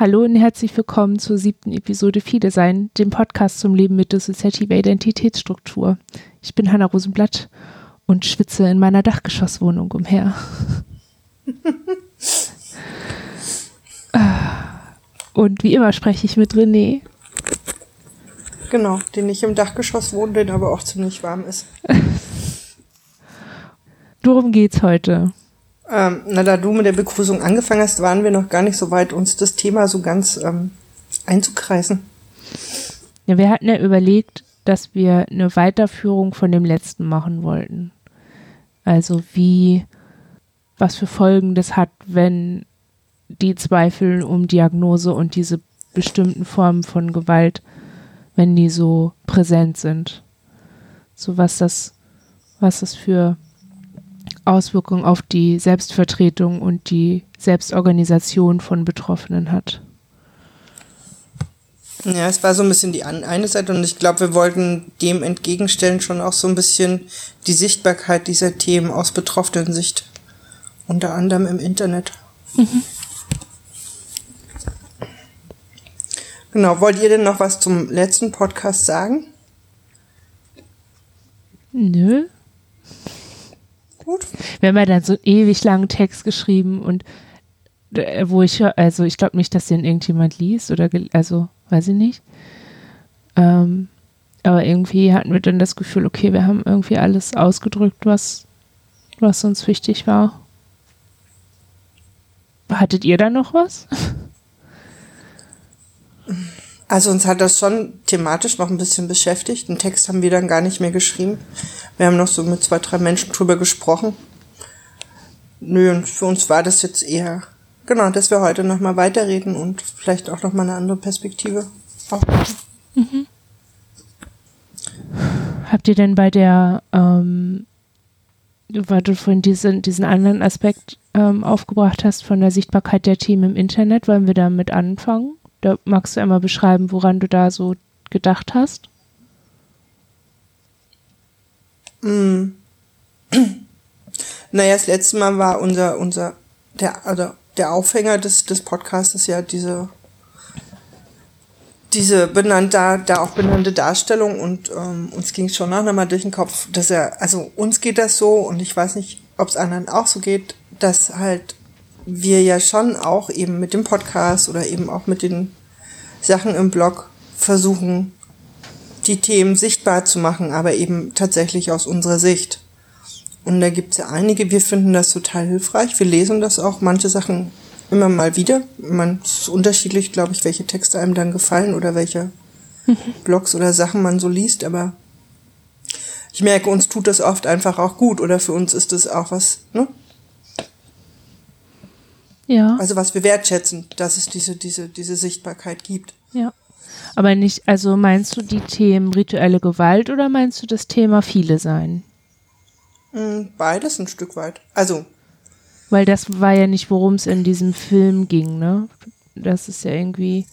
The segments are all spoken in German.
Hallo und herzlich willkommen zur siebten Episode Viele Sein, dem Podcast zum Leben mit dissoziativer Identitätsstruktur. Ich bin Hanna Rosenblatt und schwitze in meiner Dachgeschosswohnung umher. und wie immer spreche ich mit René. Genau, den ich im Dachgeschoss wohne, den aber auch ziemlich warm ist. Worum geht's heute? Ähm, na, da du mit der Begrüßung angefangen hast, waren wir noch gar nicht so weit, uns das Thema so ganz ähm, einzukreisen. Ja, wir hatten ja überlegt, dass wir eine Weiterführung von dem letzten machen wollten. Also wie, was für Folgen das hat, wenn die Zweifel um Diagnose und diese bestimmten Formen von Gewalt, wenn die so präsent sind. So was das, was das für Auswirkungen auf die Selbstvertretung und die Selbstorganisation von Betroffenen hat. Ja, es war so ein bisschen die eine Seite und ich glaube, wir wollten dem entgegenstellen schon auch so ein bisschen die Sichtbarkeit dieser Themen aus betroffenen Sicht. Unter anderem im Internet. Mhm. Genau, wollt ihr denn noch was zum letzten Podcast sagen? Nö gut. Wir haben ja dann so einen ewig langen Text geschrieben und äh, wo ich, also ich glaube nicht, dass den irgendjemand liest oder, also weiß ich nicht. Ähm, aber irgendwie hatten wir dann das Gefühl, okay, wir haben irgendwie alles ausgedrückt, was, was uns wichtig war. Hattet ihr da noch was? Also uns hat das schon thematisch noch ein bisschen beschäftigt. Den Text haben wir dann gar nicht mehr geschrieben. Wir haben noch so mit zwei, drei Menschen drüber gesprochen. Nö, und für uns war das jetzt eher, genau, dass wir heute nochmal weiterreden und vielleicht auch nochmal eine andere Perspektive aufmachen. Mhm. Habt ihr denn bei der, ähm, weil du vorhin diesen, diesen anderen Aspekt ähm, aufgebracht hast von der Sichtbarkeit der Themen im Internet, wollen wir damit anfangen? Da magst du einmal beschreiben, woran du da so gedacht hast? Mm. Naja, das letzte Mal war unser, unser, der, also der Aufhänger des, des Podcasts ja diese, diese benannte, da auch benannte Darstellung und ähm, uns ging schon noch einmal durch den Kopf, dass er, also uns geht das so und ich weiß nicht, ob es anderen auch so geht, dass halt wir ja schon auch eben mit dem Podcast oder eben auch mit den Sachen im Blog versuchen, die Themen sichtbar zu machen, aber eben tatsächlich aus unserer Sicht. Und da gibt es ja einige, wir finden das total hilfreich. Wir lesen das auch, manche Sachen immer mal wieder. Man es ist unterschiedlich, glaube ich, welche Texte einem dann gefallen oder welche mhm. Blogs oder Sachen man so liest, aber ich merke, uns tut das oft einfach auch gut oder für uns ist das auch was, ne? Ja. Also was wir wertschätzen, dass es diese, diese, diese Sichtbarkeit gibt. Ja. Aber nicht, also meinst du die Themen rituelle Gewalt oder meinst du das Thema viele sein? Hm, beides ein Stück weit. Also. Weil das war ja nicht, worum es in diesem Film ging, ne? Das ist ja irgendwie,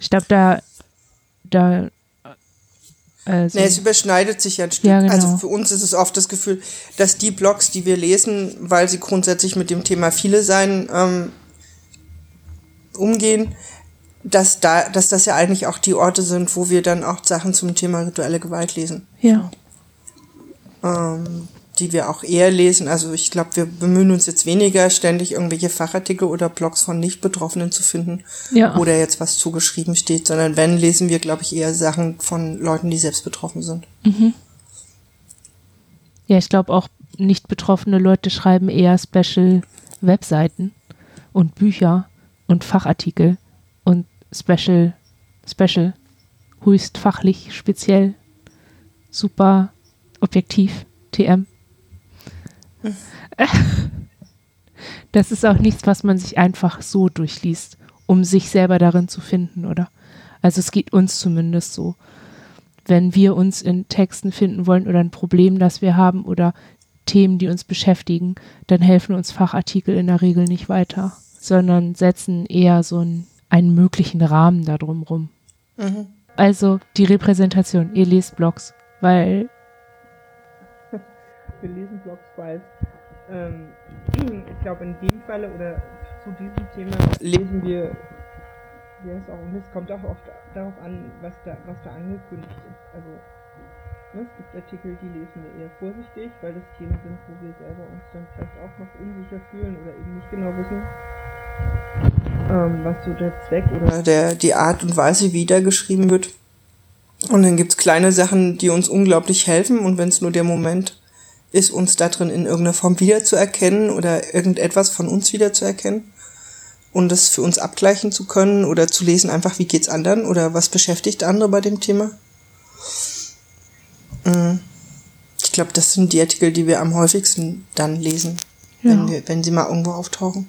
ich glaube, da, da also, nee, es überschneidet sich ja ein Stück. Ja, genau. Also für uns ist es oft das Gefühl, dass die Blogs, die wir lesen, weil sie grundsätzlich mit dem Thema viele sein ähm, umgehen, dass da, dass das ja eigentlich auch die Orte sind, wo wir dann auch Sachen zum Thema rituelle Gewalt lesen. Ja. Ähm, die wir auch eher lesen. Also ich glaube, wir bemühen uns jetzt weniger, ständig irgendwelche Fachartikel oder Blogs von Nicht-Betroffenen zu finden, ja. wo da jetzt was zugeschrieben steht, sondern wenn, lesen wir, glaube ich, eher Sachen von Leuten, die selbst betroffen sind. Mhm. Ja, ich glaube auch nicht betroffene Leute schreiben eher Special Webseiten und Bücher und Fachartikel und Special, Special, höchst fachlich, speziell, super objektiv, TM. Das ist auch nichts, was man sich einfach so durchliest, um sich selber darin zu finden, oder? Also es geht uns zumindest so. Wenn wir uns in Texten finden wollen oder ein Problem, das wir haben oder Themen, die uns beschäftigen, dann helfen uns Fachartikel in der Regel nicht weiter, sondern setzen eher so einen, einen möglichen Rahmen da rum. Mhm. Also die Repräsentation, ihr lest Blogs, weil wir lesen Blogs, weil ähm, ich glaube in dem Falle oder zu diesem Thema lesen wir Ja, ist auch, und es kommt auch oft darauf an, was da, was da angekündigt ist. Also ne, es gibt Artikel, die lesen wir eher vorsichtig, weil das Themen sind, wo wir selber uns dann vielleicht auch noch unsicher fühlen oder eben nicht genau wissen, ähm, was so der Zweck oder der, die Art und Weise, wie da geschrieben wird. Und dann gibt's kleine Sachen, die uns unglaublich helfen und wenn es nur der Moment ist, uns da drin in irgendeiner Form wiederzuerkennen oder irgendetwas von uns wiederzuerkennen und das für uns abgleichen zu können oder zu lesen, einfach wie geht's anderen oder was beschäftigt andere bei dem Thema. Mm. Ich glaube, das sind die Artikel, die wir am häufigsten dann lesen, ja. wenn, wir, wenn sie mal irgendwo auftauchen.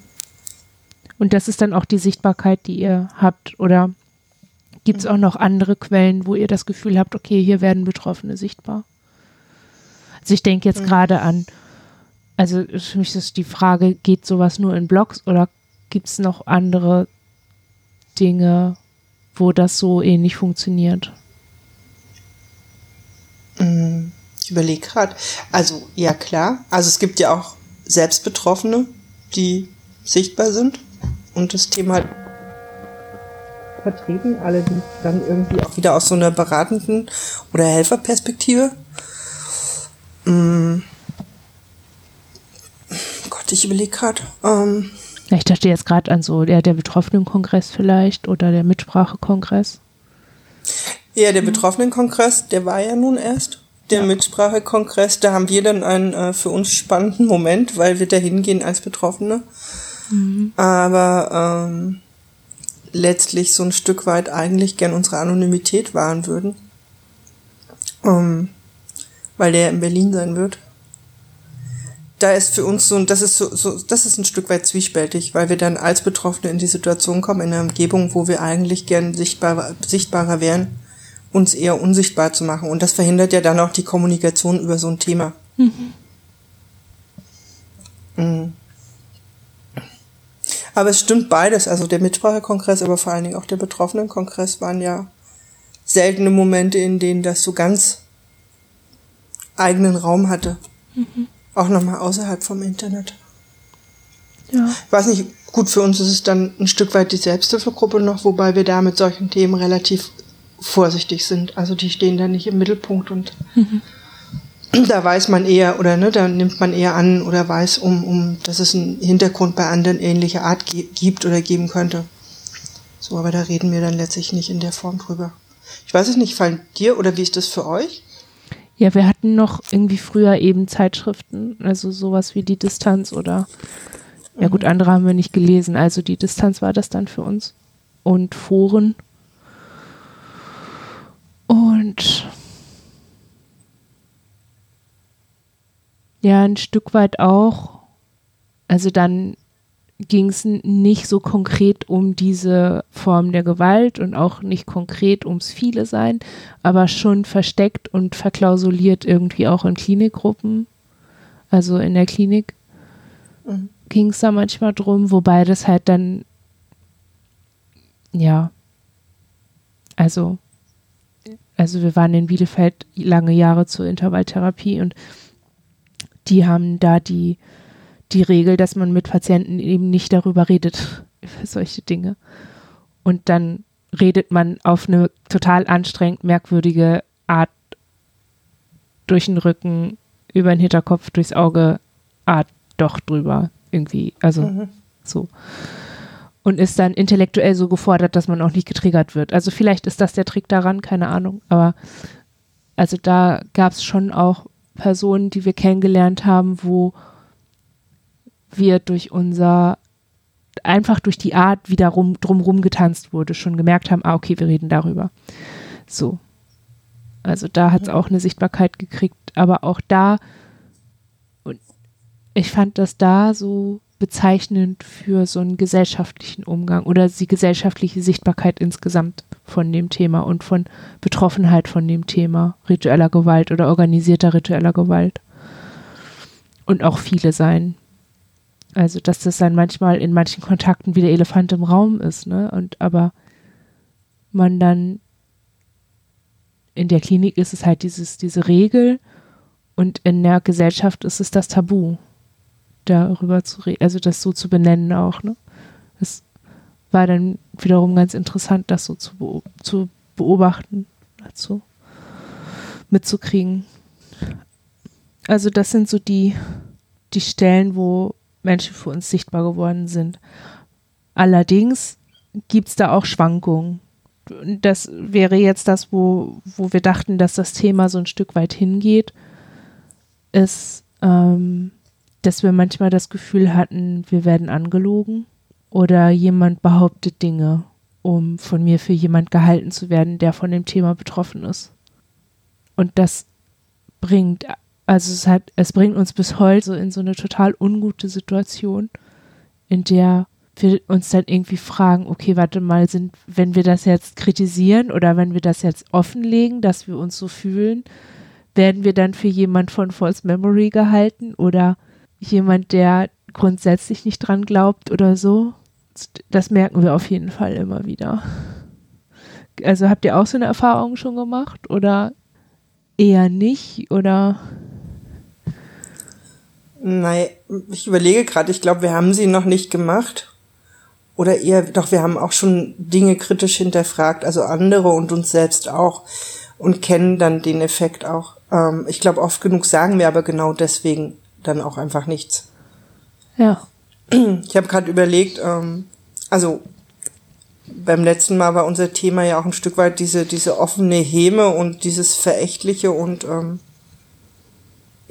Und das ist dann auch die Sichtbarkeit, die ihr habt oder gibt es auch noch andere Quellen, wo ihr das Gefühl habt, okay, hier werden Betroffene sichtbar? Also ich denke jetzt mhm. gerade an, also für mich ist die Frage, geht sowas nur in Blogs oder Gibt es noch andere Dinge, wo das so ähnlich funktioniert? Mm, ich überlege gerade. Also, ja klar. Also es gibt ja auch Selbstbetroffene, die sichtbar sind und das Thema vertreten, allerdings dann irgendwie auch wieder aus so einer beratenden oder Helferperspektive. Mhm. Gott, ich überlege gerade. Ähm, ja, ich dachte jetzt gerade an so der, der Betroffenenkongress vielleicht oder der Mitsprachekongress. Ja, der Betroffenenkongress, der war ja nun erst. Der ja. Mitsprachekongress, da haben wir dann einen äh, für uns spannenden Moment, weil wir da hingehen als Betroffene. Mhm. Aber ähm, letztlich so ein Stück weit eigentlich gern unsere Anonymität wahren würden. Ähm, weil der in Berlin sein wird da ist für uns so, das ist so, so, das ist ein Stück weit zwiespältig, weil wir dann als Betroffene in die Situation kommen, in einer Umgebung, wo wir eigentlich gern sichtbarer, sichtbarer wären, uns eher unsichtbar zu machen. Und das verhindert ja dann auch die Kommunikation über so ein Thema. Mhm. Mhm. Aber es stimmt beides. Also der Mitsprachekongress, aber vor allen Dingen auch der Betroffenenkongress waren ja seltene Momente, in denen das so ganz eigenen Raum hatte. Mhm. Auch nochmal außerhalb vom Internet. Ja. Ich weiß nicht, gut, für uns ist es dann ein Stück weit die Selbsthilfegruppe noch, wobei wir da mit solchen Themen relativ vorsichtig sind. Also die stehen da nicht im Mittelpunkt und mhm. da weiß man eher oder ne, da nimmt man eher an oder weiß um, um, dass es einen Hintergrund bei anderen ähnlicher Art gibt oder geben könnte. So, aber da reden wir dann letztlich nicht in der Form drüber. Ich weiß es nicht, fallen dir oder wie ist das für euch? Ja, wir hatten noch irgendwie früher eben Zeitschriften, also sowas wie die Distanz oder ja gut, andere haben wir nicht gelesen, also die Distanz war das dann für uns. Und Foren. Und ja, ein Stück weit auch, also dann ging es nicht so konkret um diese Form der Gewalt und auch nicht konkret ums Viele sein, aber schon versteckt und verklausuliert irgendwie auch in Klinikgruppen. Also in der Klinik mhm. ging es da manchmal drum, wobei das halt dann, ja, also, also wir waren in Bielefeld lange Jahre zur Intervalltherapie und die haben da die die Regel, dass man mit Patienten eben nicht darüber redet, über solche Dinge. Und dann redet man auf eine total anstrengend merkwürdige Art durch den Rücken, über den Hinterkopf, durchs Auge, Art doch drüber. Irgendwie, also mhm. so. Und ist dann intellektuell so gefordert, dass man auch nicht getriggert wird. Also vielleicht ist das der Trick daran, keine Ahnung. Aber also da gab es schon auch Personen, die wir kennengelernt haben, wo wir durch unser, einfach durch die Art, wie da rum, drumrum getanzt wurde, schon gemerkt haben, ah, okay, wir reden darüber. So. Also da hat es auch eine Sichtbarkeit gekriegt, aber auch da, und ich fand das da so bezeichnend für so einen gesellschaftlichen Umgang oder die gesellschaftliche Sichtbarkeit insgesamt von dem Thema und von Betroffenheit von dem Thema ritueller Gewalt oder organisierter ritueller Gewalt. Und auch viele sein. Also, dass das dann manchmal in manchen Kontakten wie der Elefant im Raum ist, ne? Und aber man dann in der Klinik ist es halt dieses, diese Regel und in der Gesellschaft ist es das Tabu, darüber zu reden, also das so zu benennen auch, ne? Das, war dann wiederum ganz interessant, das so zu, zu beobachten, dazu mitzukriegen. Also das sind so die, die Stellen, wo Menschen für uns sichtbar geworden sind. Allerdings gibt es da auch Schwankungen. Das wäre jetzt das, wo, wo wir dachten, dass das Thema so ein Stück weit hingeht, ist, ähm, dass wir manchmal das Gefühl hatten, wir werden angelogen oder jemand behauptet Dinge, um von mir für jemand gehalten zu werden, der von dem Thema betroffen ist. Und das bringt, also es hat, es bringt uns bis heute so in so eine total ungute Situation, in der wir uns dann irgendwie fragen, okay, warte mal, sind, wenn wir das jetzt kritisieren oder wenn wir das jetzt offenlegen, dass wir uns so fühlen, werden wir dann für jemand von False Memory gehalten oder jemand, der grundsätzlich nicht dran glaubt oder so? Das merken wir auf jeden Fall immer wieder. Also habt ihr auch so eine Erfahrung schon gemacht oder eher nicht oder? Nein, ich überlege gerade, ich glaube, wir haben sie noch nicht gemacht. Oder eher, doch, wir haben auch schon Dinge kritisch hinterfragt, also andere und uns selbst auch und kennen dann den Effekt auch. Ähm, ich glaube, oft genug sagen wir aber genau deswegen dann auch einfach nichts. Ja. Ich habe gerade überlegt, ähm, also beim letzten Mal war unser Thema ja auch ein Stück weit diese, diese offene Häme und dieses Verächtliche und ähm,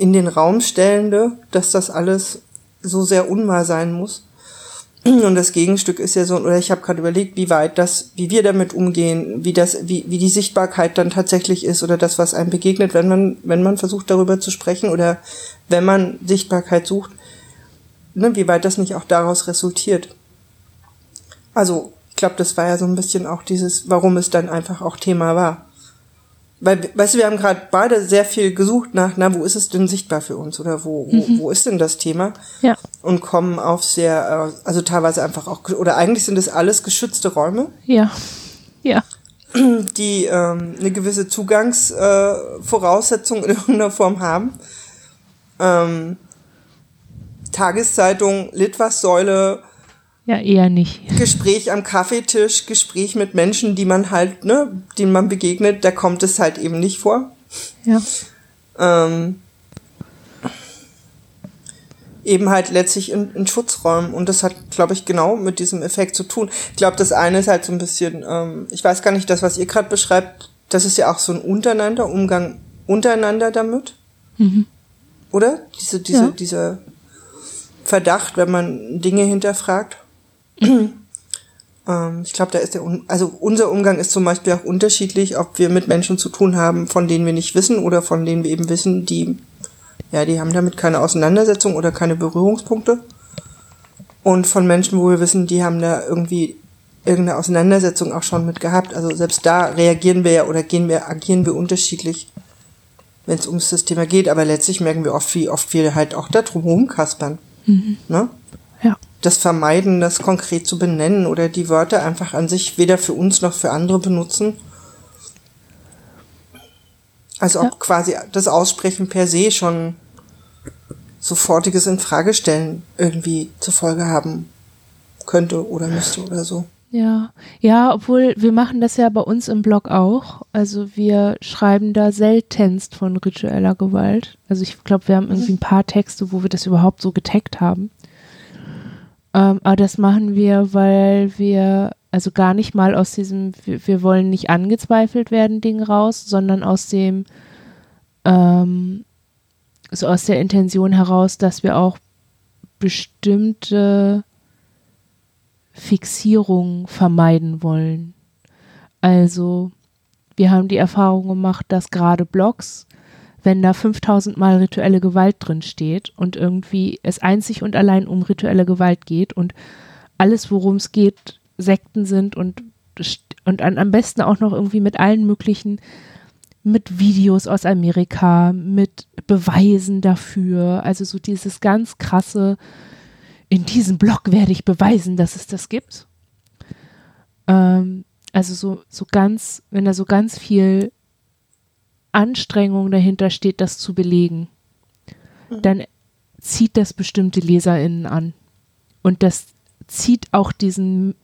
in den Raum stellende, dass das alles so sehr unwahr sein muss. Und das Gegenstück ist ja so, oder ich habe gerade überlegt, wie weit das, wie wir damit umgehen, wie das, wie, wie die Sichtbarkeit dann tatsächlich ist oder das, was einem begegnet, wenn man, wenn man versucht darüber zu sprechen oder wenn man Sichtbarkeit sucht, ne, wie weit das nicht auch daraus resultiert. Also, ich glaube, das war ja so ein bisschen auch dieses, warum es dann einfach auch Thema war weil, weißt du, wir haben gerade beide sehr viel gesucht nach, na, wo ist es denn sichtbar für uns oder wo, wo, mhm. wo ist denn das Thema? Ja. Und kommen auf sehr, äh, also teilweise einfach auch, oder eigentlich sind es alles geschützte Räume. Ja. Ja. Die ähm, eine gewisse Zugangsvoraussetzung äh, in irgendeiner Form haben. Ähm, Tageszeitung, Litwas-Säule, ja, eher nicht. Gespräch am Kaffeetisch, Gespräch mit Menschen, die man halt, ne, denen man begegnet, da kommt es halt eben nicht vor. Ja. Ähm, eben halt letztlich in, in Schutzräumen. Und das hat, glaube ich, genau mit diesem Effekt zu tun. Ich glaube, das eine ist halt so ein bisschen, ähm, ich weiß gar nicht, das, was ihr gerade beschreibt, das ist ja auch so ein Untereinander, Umgang untereinander damit. Mhm. Oder? Diese, diese, ja. dieser Verdacht, wenn man Dinge hinterfragt. Ähm, ich glaube, da ist der, also unser Umgang ist zum Beispiel auch unterschiedlich, ob wir mit Menschen zu tun haben, von denen wir nicht wissen oder von denen wir eben wissen, die, ja, die haben damit keine Auseinandersetzung oder keine Berührungspunkte. Und von Menschen, wo wir wissen, die haben da irgendwie irgendeine Auseinandersetzung auch schon mit gehabt. Also selbst da reagieren wir ja oder gehen wir, agieren wir unterschiedlich, wenn es ums das Thema geht. Aber letztlich merken wir oft, wie oft wir halt auch da drum rumkaspern. Mhm. Ne? Das Vermeiden, das konkret zu benennen oder die Wörter einfach an sich weder für uns noch für andere benutzen. Also ob ja. quasi das Aussprechen per se schon sofortiges Infragestellen irgendwie zur Folge haben könnte oder müsste oder so. Ja, ja, obwohl wir machen das ja bei uns im Blog auch. Also wir schreiben da seltenst von ritueller Gewalt. Also ich glaube, wir haben irgendwie ein paar Texte, wo wir das überhaupt so getaggt haben. Ähm, aber das machen wir, weil wir also gar nicht mal aus diesem, wir, wir wollen nicht angezweifelt werden Ding raus, sondern aus dem, ähm, so aus der Intention heraus, dass wir auch bestimmte Fixierungen vermeiden wollen. Also wir haben die Erfahrung gemacht, dass gerade Blogs wenn da 5000 Mal rituelle Gewalt drin steht und irgendwie es einzig und allein um rituelle Gewalt geht und alles, worum es geht, Sekten sind und, und an, am besten auch noch irgendwie mit allen möglichen, mit Videos aus Amerika, mit Beweisen dafür, also so dieses ganz krasse, in diesem Blog werde ich beweisen, dass es das gibt. Ähm, also so, so ganz, wenn da so ganz viel Anstrengung dahinter steht, das zu belegen, dann zieht das bestimmte LeserInnen an. Und das zieht auch diesen,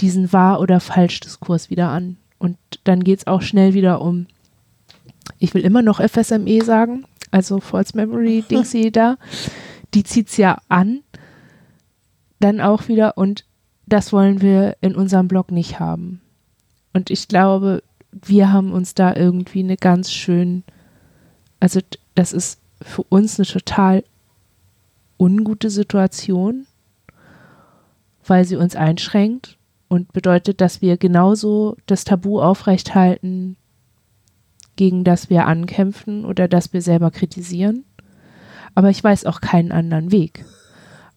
diesen Wahr- oder Falsch-Diskurs wieder an. Und dann geht es auch schnell wieder um, ich will immer noch FSME sagen, also False Memory Dingsy da, die zieht es ja an, dann auch wieder und das wollen wir in unserem Blog nicht haben. Und ich glaube, wir haben uns da irgendwie eine ganz schön, also das ist für uns eine total ungute Situation, weil sie uns einschränkt und bedeutet, dass wir genauso das Tabu aufrechthalten, gegen das wir ankämpfen oder das wir selber kritisieren. Aber ich weiß auch keinen anderen Weg,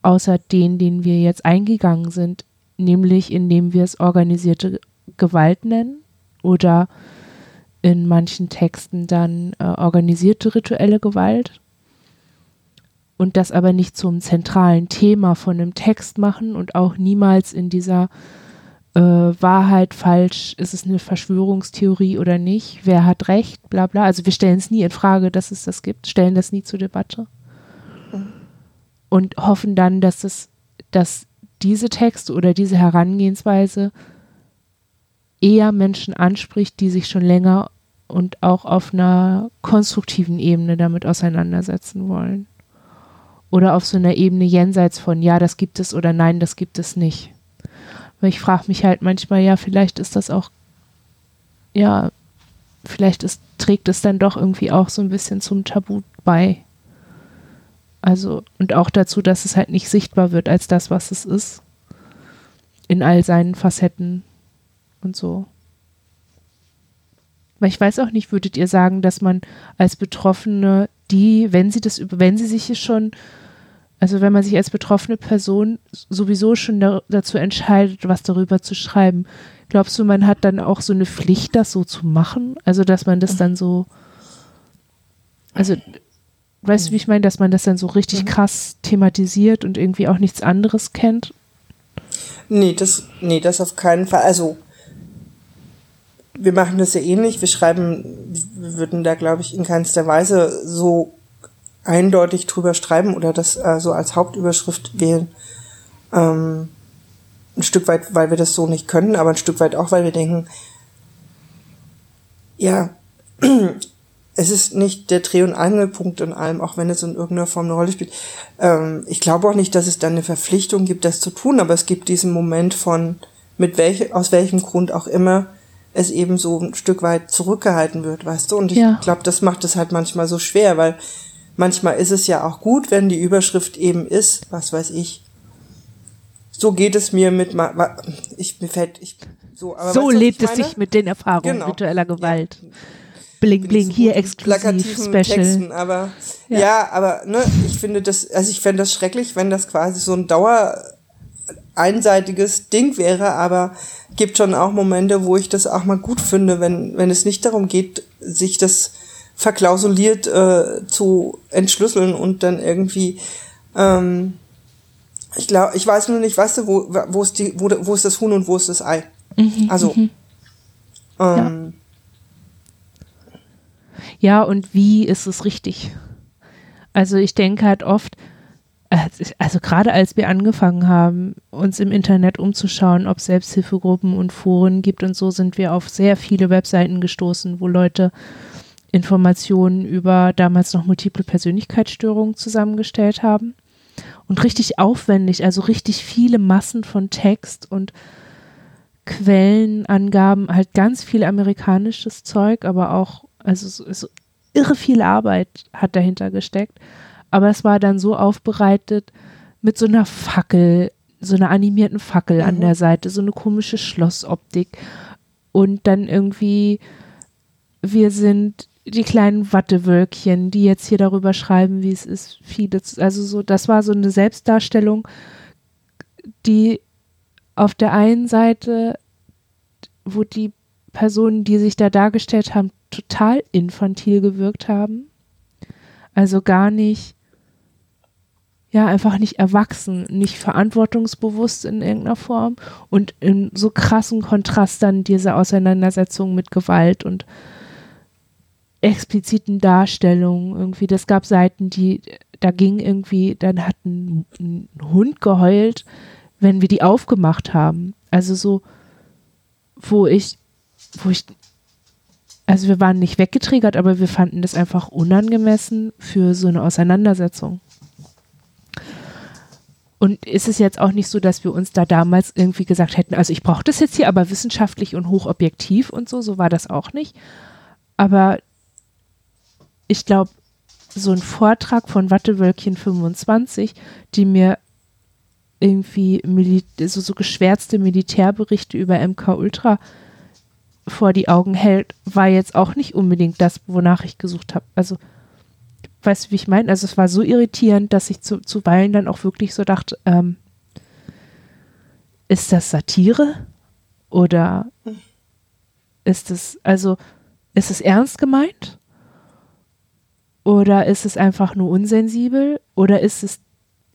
außer den, den wir jetzt eingegangen sind, nämlich indem wir es organisierte Gewalt nennen oder in manchen Texten dann äh, organisierte rituelle Gewalt und das aber nicht zum zentralen Thema von einem Text machen und auch niemals in dieser äh, Wahrheit falsch, ist es eine Verschwörungstheorie oder nicht, wer hat recht, bla bla. Also wir stellen es nie in Frage, dass es das gibt, stellen das nie zur Debatte und hoffen dann, dass es, dass diese Texte oder diese Herangehensweise eher Menschen anspricht, die sich schon länger und auch auf einer konstruktiven Ebene damit auseinandersetzen wollen. Oder auf so einer Ebene jenseits von, ja, das gibt es oder nein, das gibt es nicht. Weil ich frage mich halt manchmal, ja, vielleicht ist das auch, ja, vielleicht ist, trägt es dann doch irgendwie auch so ein bisschen zum Tabu bei. Also, und auch dazu, dass es halt nicht sichtbar wird als das, was es ist. In all seinen Facetten und so. Weil ich weiß auch nicht, würdet ihr sagen, dass man als Betroffene die, wenn sie das, wenn sie sich schon, also wenn man sich als betroffene Person sowieso schon da, dazu entscheidet, was darüber zu schreiben, glaubst du, man hat dann auch so eine Pflicht, das so zu machen? Also, dass man das dann so, also, weißt du, wie ich meine, dass man das dann so richtig mhm. krass thematisiert und irgendwie auch nichts anderes kennt? Nee, das, nee, das auf keinen Fall. Also, wir machen das ja ähnlich. Wir schreiben, wir würden da, glaube ich, in keinster Weise so eindeutig drüber schreiben oder das äh, so als Hauptüberschrift wählen. Ähm, ein Stück weit, weil wir das so nicht können, aber ein Stück weit auch, weil wir denken, ja, es ist nicht der Dreh- und Angelpunkt in allem, auch wenn es in irgendeiner Form eine Rolle spielt. Ähm, ich glaube auch nicht, dass es dann eine Verpflichtung gibt, das zu tun, aber es gibt diesen Moment von, mit welch, aus welchem Grund auch immer, es eben so ein Stück weit zurückgehalten wird, weißt du? Und ich ja. glaube, das macht es halt manchmal so schwer, weil manchmal ist es ja auch gut, wenn die Überschrift eben ist, was weiß ich. So geht es mir mit, ich, mir fällt, ich, so, aber so weißt, lebt es sich mit den Erfahrungen genau. virtueller Gewalt. Ja. Bling, bling, hier exklusiv, special. Texten, aber, ja. ja, aber, ne, ich finde das, also ich fände das schrecklich, wenn das quasi so ein Dauer, einseitiges Ding wäre, aber gibt schon auch Momente, wo ich das auch mal gut finde, wenn, wenn es nicht darum geht, sich das verklausuliert äh, zu entschlüsseln und dann irgendwie ähm, ich glaube, ich weiß nur nicht, weißt du, wo, wo ist die, wo, wo ist das Huhn und wo ist das Ei? Mhm, also mhm. Ähm, ja. ja, und wie ist es richtig? Also ich denke halt oft, also gerade als wir angefangen haben, uns im Internet umzuschauen, ob es Selbsthilfegruppen und Foren gibt und so, sind wir auf sehr viele Webseiten gestoßen, wo Leute Informationen über damals noch multiple Persönlichkeitsstörungen zusammengestellt haben. Und richtig aufwendig, also richtig viele Massen von Text und Quellenangaben, halt ganz viel amerikanisches Zeug, aber auch, also so, so irre viel Arbeit hat dahinter gesteckt aber es war dann so aufbereitet mit so einer Fackel, so einer animierten Fackel mhm. an der Seite, so eine komische Schlossoptik. Und dann irgendwie, wir sind die kleinen Wattewölkchen, die jetzt hier darüber schreiben, wie es ist, vieles. Also so, das war so eine Selbstdarstellung, die auf der einen Seite, wo die Personen, die sich da dargestellt haben, total infantil gewirkt haben. Also gar nicht ja einfach nicht erwachsen, nicht verantwortungsbewusst in irgendeiner Form und in so krassen Kontrast dann diese Auseinandersetzung mit Gewalt und expliziten Darstellungen irgendwie. Das gab Seiten, die da ging irgendwie, dann hat ein, ein Hund geheult, wenn wir die aufgemacht haben. Also so, wo ich, wo ich, also wir waren nicht weggetriggert, aber wir fanden das einfach unangemessen für so eine Auseinandersetzung. Und ist es jetzt auch nicht so, dass wir uns da damals irgendwie gesagt hätten, also ich brauche das jetzt hier, aber wissenschaftlich und hochobjektiv und so, so war das auch nicht. Aber ich glaube, so ein Vortrag von Wattewölkchen 25, die mir irgendwie so, so geschwärzte Militärberichte über MK Ultra vor die Augen hält, war jetzt auch nicht unbedingt das, wonach ich gesucht habe. Also, weißt du, wie ich meine? Also, es war so irritierend, dass ich zu, zuweilen dann auch wirklich so dachte, ähm, ist das Satire? Oder ist es, also, ist es ernst gemeint? Oder ist es einfach nur unsensibel? Oder ist es,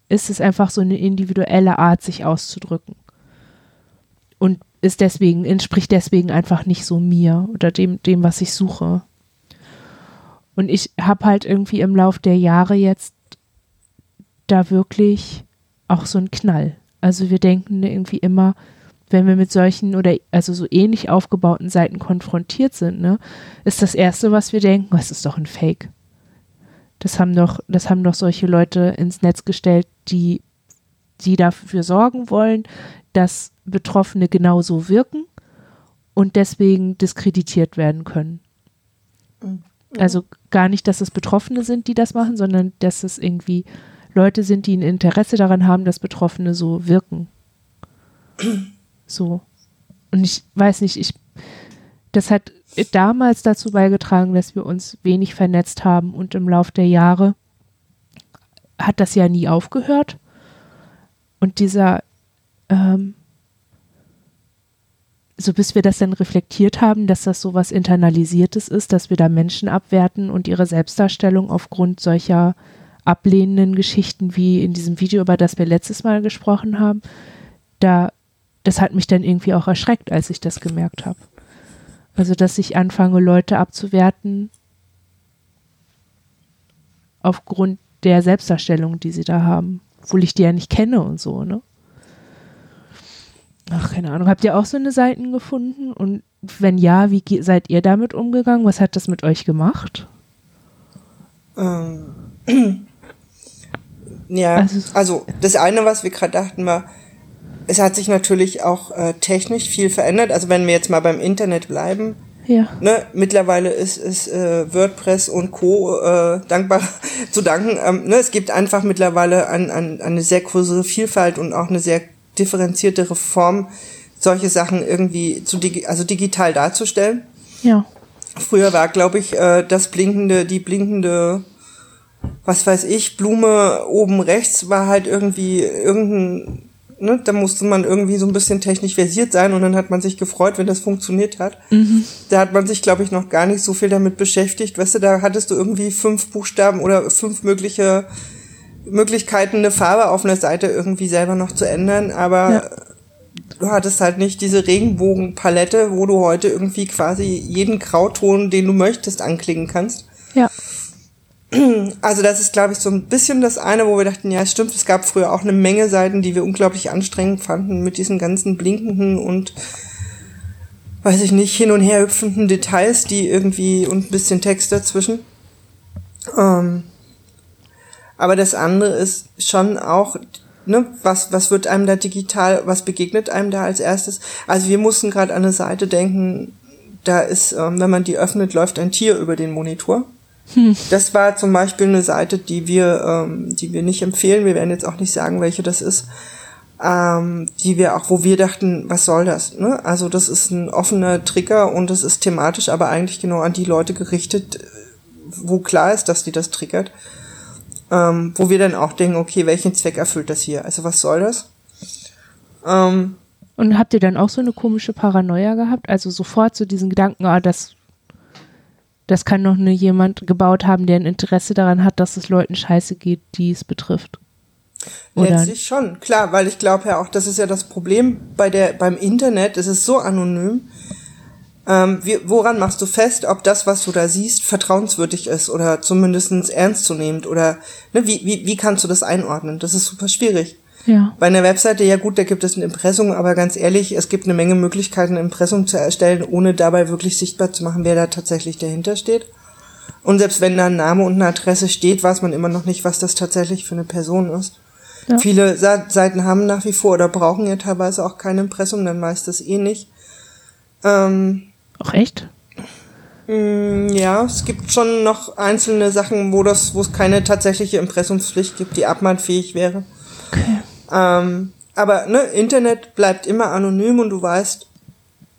ist es einfach so eine individuelle Art, sich auszudrücken? Und ist deswegen, entspricht deswegen einfach nicht so mir oder dem, dem, was ich suche. Und ich habe halt irgendwie im Lauf der Jahre jetzt da wirklich auch so einen Knall. Also wir denken irgendwie immer, wenn wir mit solchen oder also so ähnlich aufgebauten Seiten konfrontiert sind, ne, ist das Erste, was wir denken, es ist doch ein Fake. Das haben doch, das haben doch solche Leute ins Netz gestellt, die, die dafür sorgen wollen, dass Betroffene genauso wirken und deswegen diskreditiert werden können. Mhm. Also gar nicht, dass es Betroffene sind, die das machen, sondern dass es irgendwie Leute sind, die ein Interesse daran haben, dass Betroffene so wirken. So. Und ich weiß nicht, ich, das hat damals dazu beigetragen, dass wir uns wenig vernetzt haben und im Lauf der Jahre hat das ja nie aufgehört. Und dieser, ähm, so bis wir das dann reflektiert haben, dass das so was Internalisiertes ist, dass wir da Menschen abwerten und ihre Selbstdarstellung aufgrund solcher ablehnenden Geschichten wie in diesem Video, über das wir letztes Mal gesprochen haben, da, das hat mich dann irgendwie auch erschreckt, als ich das gemerkt habe. Also, dass ich anfange, Leute abzuwerten aufgrund der Selbstdarstellung, die sie da haben, obwohl ich die ja nicht kenne und so, ne? Ach, keine Ahnung. Habt ihr auch so eine Seiten gefunden? Und wenn ja, wie seid ihr damit umgegangen? Was hat das mit euch gemacht? Ähm. ja, also, also, das eine, was wir gerade dachten, war, es hat sich natürlich auch äh, technisch viel verändert. Also wenn wir jetzt mal beim Internet bleiben, ja. Ne, mittlerweile ist, ist äh, WordPress und Co. Äh, dankbar zu danken. Ähm, ne, es gibt einfach mittlerweile an, an, eine sehr große Vielfalt und auch eine sehr differenziertere Form, solche Sachen irgendwie zu digi also digital darzustellen. Ja. Früher war, glaube ich, äh, das blinkende, die blinkende, was weiß ich, Blume oben rechts war halt irgendwie irgendein, ne, da musste man irgendwie so ein bisschen technisch versiert sein und dann hat man sich gefreut, wenn das funktioniert hat. Mhm. Da hat man sich, glaube ich, noch gar nicht so viel damit beschäftigt. Weißt du, da hattest du irgendwie fünf Buchstaben oder fünf mögliche Möglichkeiten, eine Farbe auf einer Seite irgendwie selber noch zu ändern, aber ja. du hattest halt nicht diese Regenbogenpalette, wo du heute irgendwie quasi jeden Grauton, den du möchtest, anklicken kannst. Ja. Also das ist, glaube ich, so ein bisschen das eine, wo wir dachten, ja, stimmt, es gab früher auch eine Menge Seiten, die wir unglaublich anstrengend fanden mit diesen ganzen blinkenden und weiß ich nicht, hin und her hüpfenden Details, die irgendwie und ein bisschen Text dazwischen. Ähm, aber das andere ist schon auch, ne, was, was wird einem da digital, was begegnet einem da als erstes? Also wir mussten gerade an eine Seite denken, da ist, ähm, wenn man die öffnet, läuft ein Tier über den Monitor. Hm. Das war zum Beispiel eine Seite, die wir, ähm, die wir nicht empfehlen. Wir werden jetzt auch nicht sagen, welche das ist. Ähm, die wir auch, wo wir dachten, was soll das? Ne? Also das ist ein offener Trigger und das ist thematisch, aber eigentlich genau an die Leute gerichtet, wo klar ist, dass die das triggert ähm, wo wir dann auch denken, okay, welchen Zweck erfüllt das hier? Also was soll das? Ähm, und habt ihr dann auch so eine komische Paranoia gehabt? Also sofort so diesen Gedanken, ah, das, das kann doch nur jemand gebaut haben, der ein Interesse daran hat, dass es Leuten scheiße geht, die es betrifft. Oder? Letztlich schon, klar, weil ich glaube ja auch, das ist ja das Problem bei der, beim Internet, es ist so anonym, ähm, wie, woran machst du fest, ob das, was du da siehst, vertrauenswürdig ist oder zumindest ernstzunehmend oder ne, wie, wie, wie kannst du das einordnen? Das ist super schwierig. Ja. Bei einer Webseite, ja gut, da gibt es ein Impressum, aber ganz ehrlich, es gibt eine Menge Möglichkeiten, ein Impressum zu erstellen, ohne dabei wirklich sichtbar zu machen, wer da tatsächlich dahinter steht. Und selbst wenn da ein Name und eine Adresse steht, weiß man immer noch nicht, was das tatsächlich für eine Person ist. Ja. Viele Seiten haben nach wie vor oder brauchen ja teilweise auch kein Impressum, dann weiß das eh nicht. Ähm, Ach echt? Mm, ja, es gibt schon noch einzelne Sachen, wo das, wo es keine tatsächliche Impressumspflicht gibt, die abmahnfähig wäre. Okay. Ähm, aber ne, Internet bleibt immer anonym und du weißt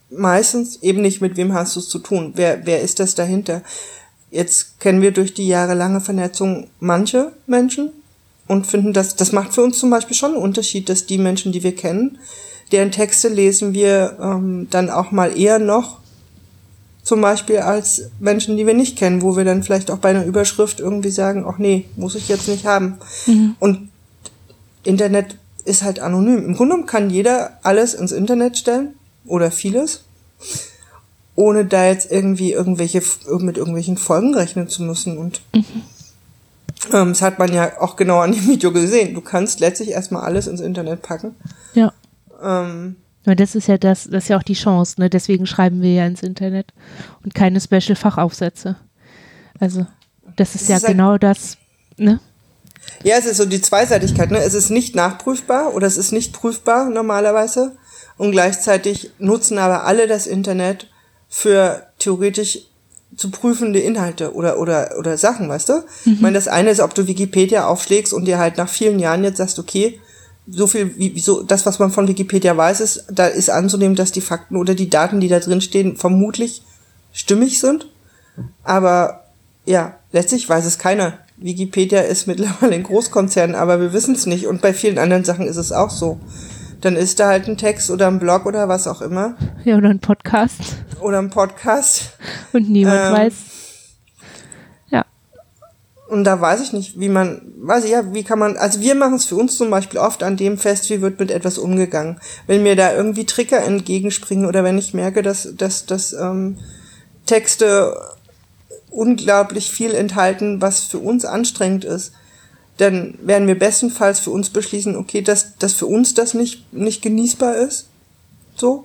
meistens eben nicht, mit wem hast du es zu tun. Wer, wer ist das dahinter? Jetzt kennen wir durch die jahrelange Vernetzung manche Menschen und finden das, das macht für uns zum Beispiel schon einen Unterschied, dass die Menschen, die wir kennen, deren Texte lesen wir ähm, dann auch mal eher noch zum Beispiel als Menschen, die wir nicht kennen, wo wir dann vielleicht auch bei einer Überschrift irgendwie sagen, ach nee, muss ich jetzt nicht haben. Mhm. Und Internet ist halt anonym. Im Grunde kann jeder alles ins Internet stellen oder vieles, ohne da jetzt irgendwie irgendwelche mit irgendwelchen Folgen rechnen zu müssen. Und mhm. ähm, das hat man ja auch genau an dem Video gesehen. Du kannst letztlich erstmal alles ins Internet packen. Ja. Ähm, das ist ja das, das ist ja auch die Chance, ne? Deswegen schreiben wir ja ins Internet und keine Special-Fachaufsätze. Also, das ist das ja ist genau das, ne? Ja, es ist so die Zweiseitigkeit. Ne? Es ist nicht nachprüfbar oder es ist nicht prüfbar normalerweise. Und gleichzeitig nutzen aber alle das Internet für theoretisch zu prüfende Inhalte oder, oder, oder Sachen, weißt du? Mhm. Ich meine, das eine ist, ob du Wikipedia aufschlägst und dir halt nach vielen Jahren jetzt sagst, okay, so viel, wie, so, das, was man von Wikipedia weiß, ist, da ist anzunehmen, dass die Fakten oder die Daten, die da drin stehen, vermutlich stimmig sind. Aber ja, letztlich weiß es keiner. Wikipedia ist mittlerweile ein Großkonzern, aber wir wissen es nicht. Und bei vielen anderen Sachen ist es auch so. Dann ist da halt ein Text oder ein Blog oder was auch immer. Ja, oder ein Podcast. Oder ein Podcast. Und niemand ähm, weiß. Und da weiß ich nicht, wie man, weiß ich ja, wie kann man, also wir machen es für uns zum Beispiel oft an dem fest, wie wird mit etwas umgegangen. Wenn mir da irgendwie Trigger entgegenspringen oder wenn ich merke, dass, dass, dass ähm, Texte unglaublich viel enthalten, was für uns anstrengend ist, dann werden wir bestenfalls für uns beschließen, okay, dass, dass für uns das nicht, nicht genießbar ist. So.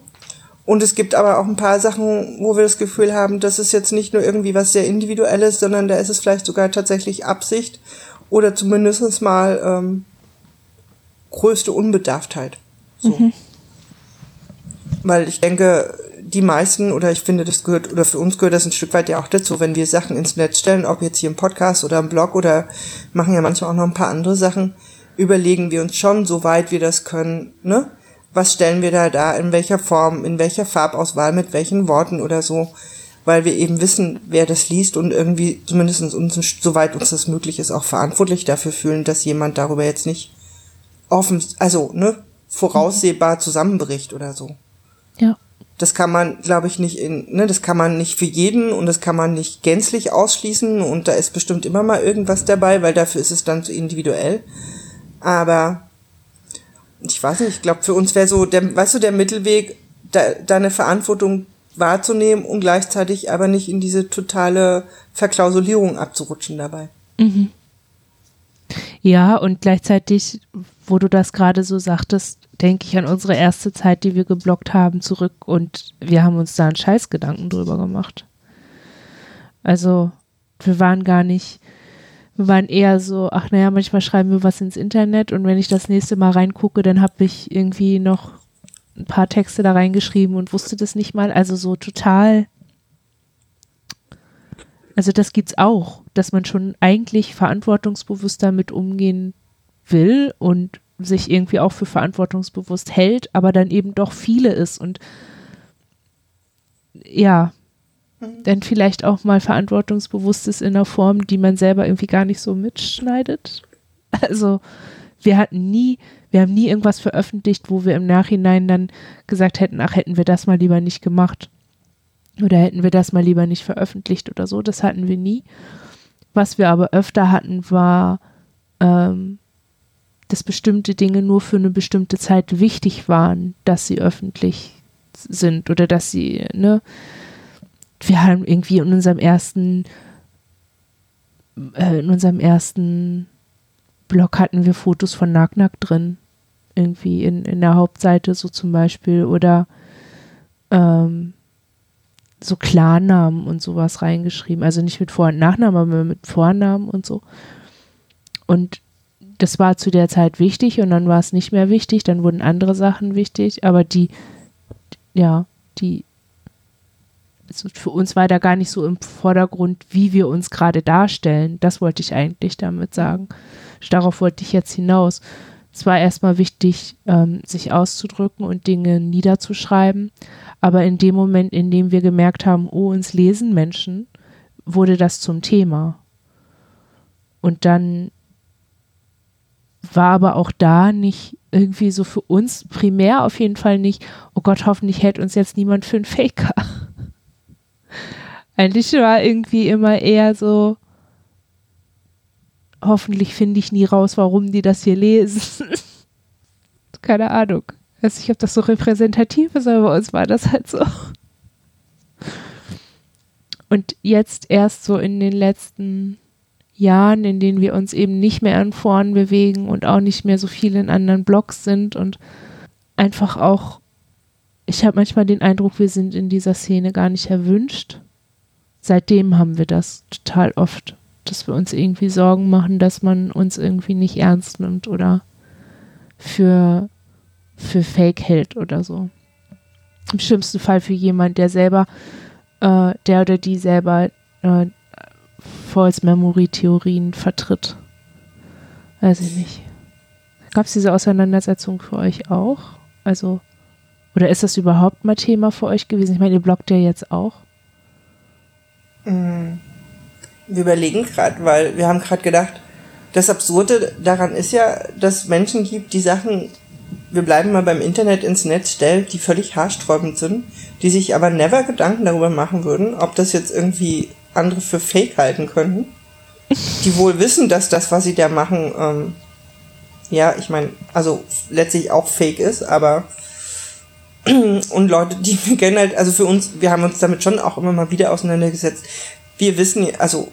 Und es gibt aber auch ein paar Sachen, wo wir das Gefühl haben, das ist jetzt nicht nur irgendwie was sehr Individuelles, sondern da ist es vielleicht sogar tatsächlich Absicht oder zumindest mal ähm, größte Unbedarftheit. So. Mhm. Weil ich denke, die meisten, oder ich finde, das gehört, oder für uns gehört das ein Stück weit ja auch dazu, wenn wir Sachen ins Netz stellen, ob jetzt hier im Podcast oder im Blog oder machen ja manchmal auch noch ein paar andere Sachen, überlegen wir uns schon, soweit wir das können, ne? Was stellen wir da da, in welcher Form, in welcher Farbauswahl, mit welchen Worten oder so, weil wir eben wissen, wer das liest und irgendwie zumindest uns, soweit uns das möglich ist, auch verantwortlich dafür fühlen, dass jemand darüber jetzt nicht offen, also, ne, voraussehbar zusammenbricht oder so. Ja das kann man, glaube ich, nicht in, ne, das kann man nicht für jeden und das kann man nicht gänzlich ausschließen und da ist bestimmt immer mal irgendwas dabei, weil dafür ist es dann zu individuell. Aber ich weiß nicht, ich glaube, für uns wäre so, der, weißt du, der Mittelweg, da, deine Verantwortung wahrzunehmen und gleichzeitig aber nicht in diese totale Verklausulierung abzurutschen dabei. Mhm. Ja, und gleichzeitig, wo du das gerade so sagtest, denke ich an unsere erste Zeit, die wir geblockt haben, zurück und wir haben uns da einen Scheißgedanken drüber gemacht. Also, wir waren gar nicht, wir waren eher so, ach naja, manchmal schreiben wir was ins Internet und wenn ich das nächste Mal reingucke, dann habe ich irgendwie noch ein paar Texte da reingeschrieben und wusste das nicht mal. Also so total. Also das gibt's auch, dass man schon eigentlich verantwortungsbewusst damit umgehen will und sich irgendwie auch für verantwortungsbewusst hält, aber dann eben doch viele ist und ja, dann vielleicht auch mal verantwortungsbewusst ist in einer Form, die man selber irgendwie gar nicht so mitschneidet. Also wir hatten nie, wir haben nie irgendwas veröffentlicht, wo wir im Nachhinein dann gesagt hätten, ach, hätten wir das mal lieber nicht gemacht. Oder hätten wir das mal lieber nicht veröffentlicht oder so. Das hatten wir nie. Was wir aber öfter hatten, war ähm, dass bestimmte Dinge nur für eine bestimmte Zeit wichtig waren, dass sie öffentlich sind oder dass sie, ne, wir haben irgendwie in unserem ersten, äh, in unserem ersten Blog hatten wir Fotos von Nack drin. irgendwie in, in der Hauptseite so zum Beispiel oder ähm, so Klarnamen und sowas reingeschrieben. Also nicht mit Vor- und Nachnamen, aber mit Vornamen und so. Und das war zu der Zeit wichtig und dann war es nicht mehr wichtig, dann wurden andere Sachen wichtig, aber die, ja, die, für uns war da gar nicht so im Vordergrund, wie wir uns gerade darstellen. Das wollte ich eigentlich damit sagen. Darauf wollte ich jetzt hinaus. Es war erstmal wichtig, ähm, sich auszudrücken und Dinge niederzuschreiben. Aber in dem Moment, in dem wir gemerkt haben, oh, uns lesen Menschen, wurde das zum Thema. Und dann war aber auch da nicht irgendwie so für uns primär auf jeden Fall nicht, oh Gott, hoffentlich hält uns jetzt niemand für einen Faker. Eigentlich war irgendwie immer eher so, hoffentlich finde ich nie raus, warum die das hier lesen. Keine Ahnung. Ich weiß nicht, ob das so repräsentativ ist, aber bei uns war das halt so. Und jetzt erst so in den letzten Jahren, in denen wir uns eben nicht mehr an Foren bewegen und auch nicht mehr so viel in anderen Blogs sind und einfach auch, ich habe manchmal den Eindruck, wir sind in dieser Szene gar nicht erwünscht. Seitdem haben wir das total oft, dass wir uns irgendwie Sorgen machen, dass man uns irgendwie nicht ernst nimmt oder für, für Fake hält oder so. Im schlimmsten Fall für jemand, der selber, äh, der oder die selber äh, False Memory Theorien vertritt. Weiß ich nicht. Gab es diese Auseinandersetzung für euch auch? Also, oder ist das überhaupt mal Thema für euch gewesen? Ich meine, ihr bloggt ja jetzt auch. Mm. Wir überlegen gerade, weil wir haben gerade gedacht, das Absurde daran ist ja, dass Menschen gibt, die Sachen, wir bleiben mal beim Internet ins Netz stellen, die völlig haarsträubend sind, die sich aber never Gedanken darüber machen würden, ob das jetzt irgendwie andere für Fake halten könnten. Die wohl wissen, dass das, was sie da machen, ähm, ja, ich meine, also letztlich auch Fake ist, aber und Leute, die wir kennen halt, also für uns, wir haben uns damit schon auch immer mal wieder auseinandergesetzt. Wir wissen, also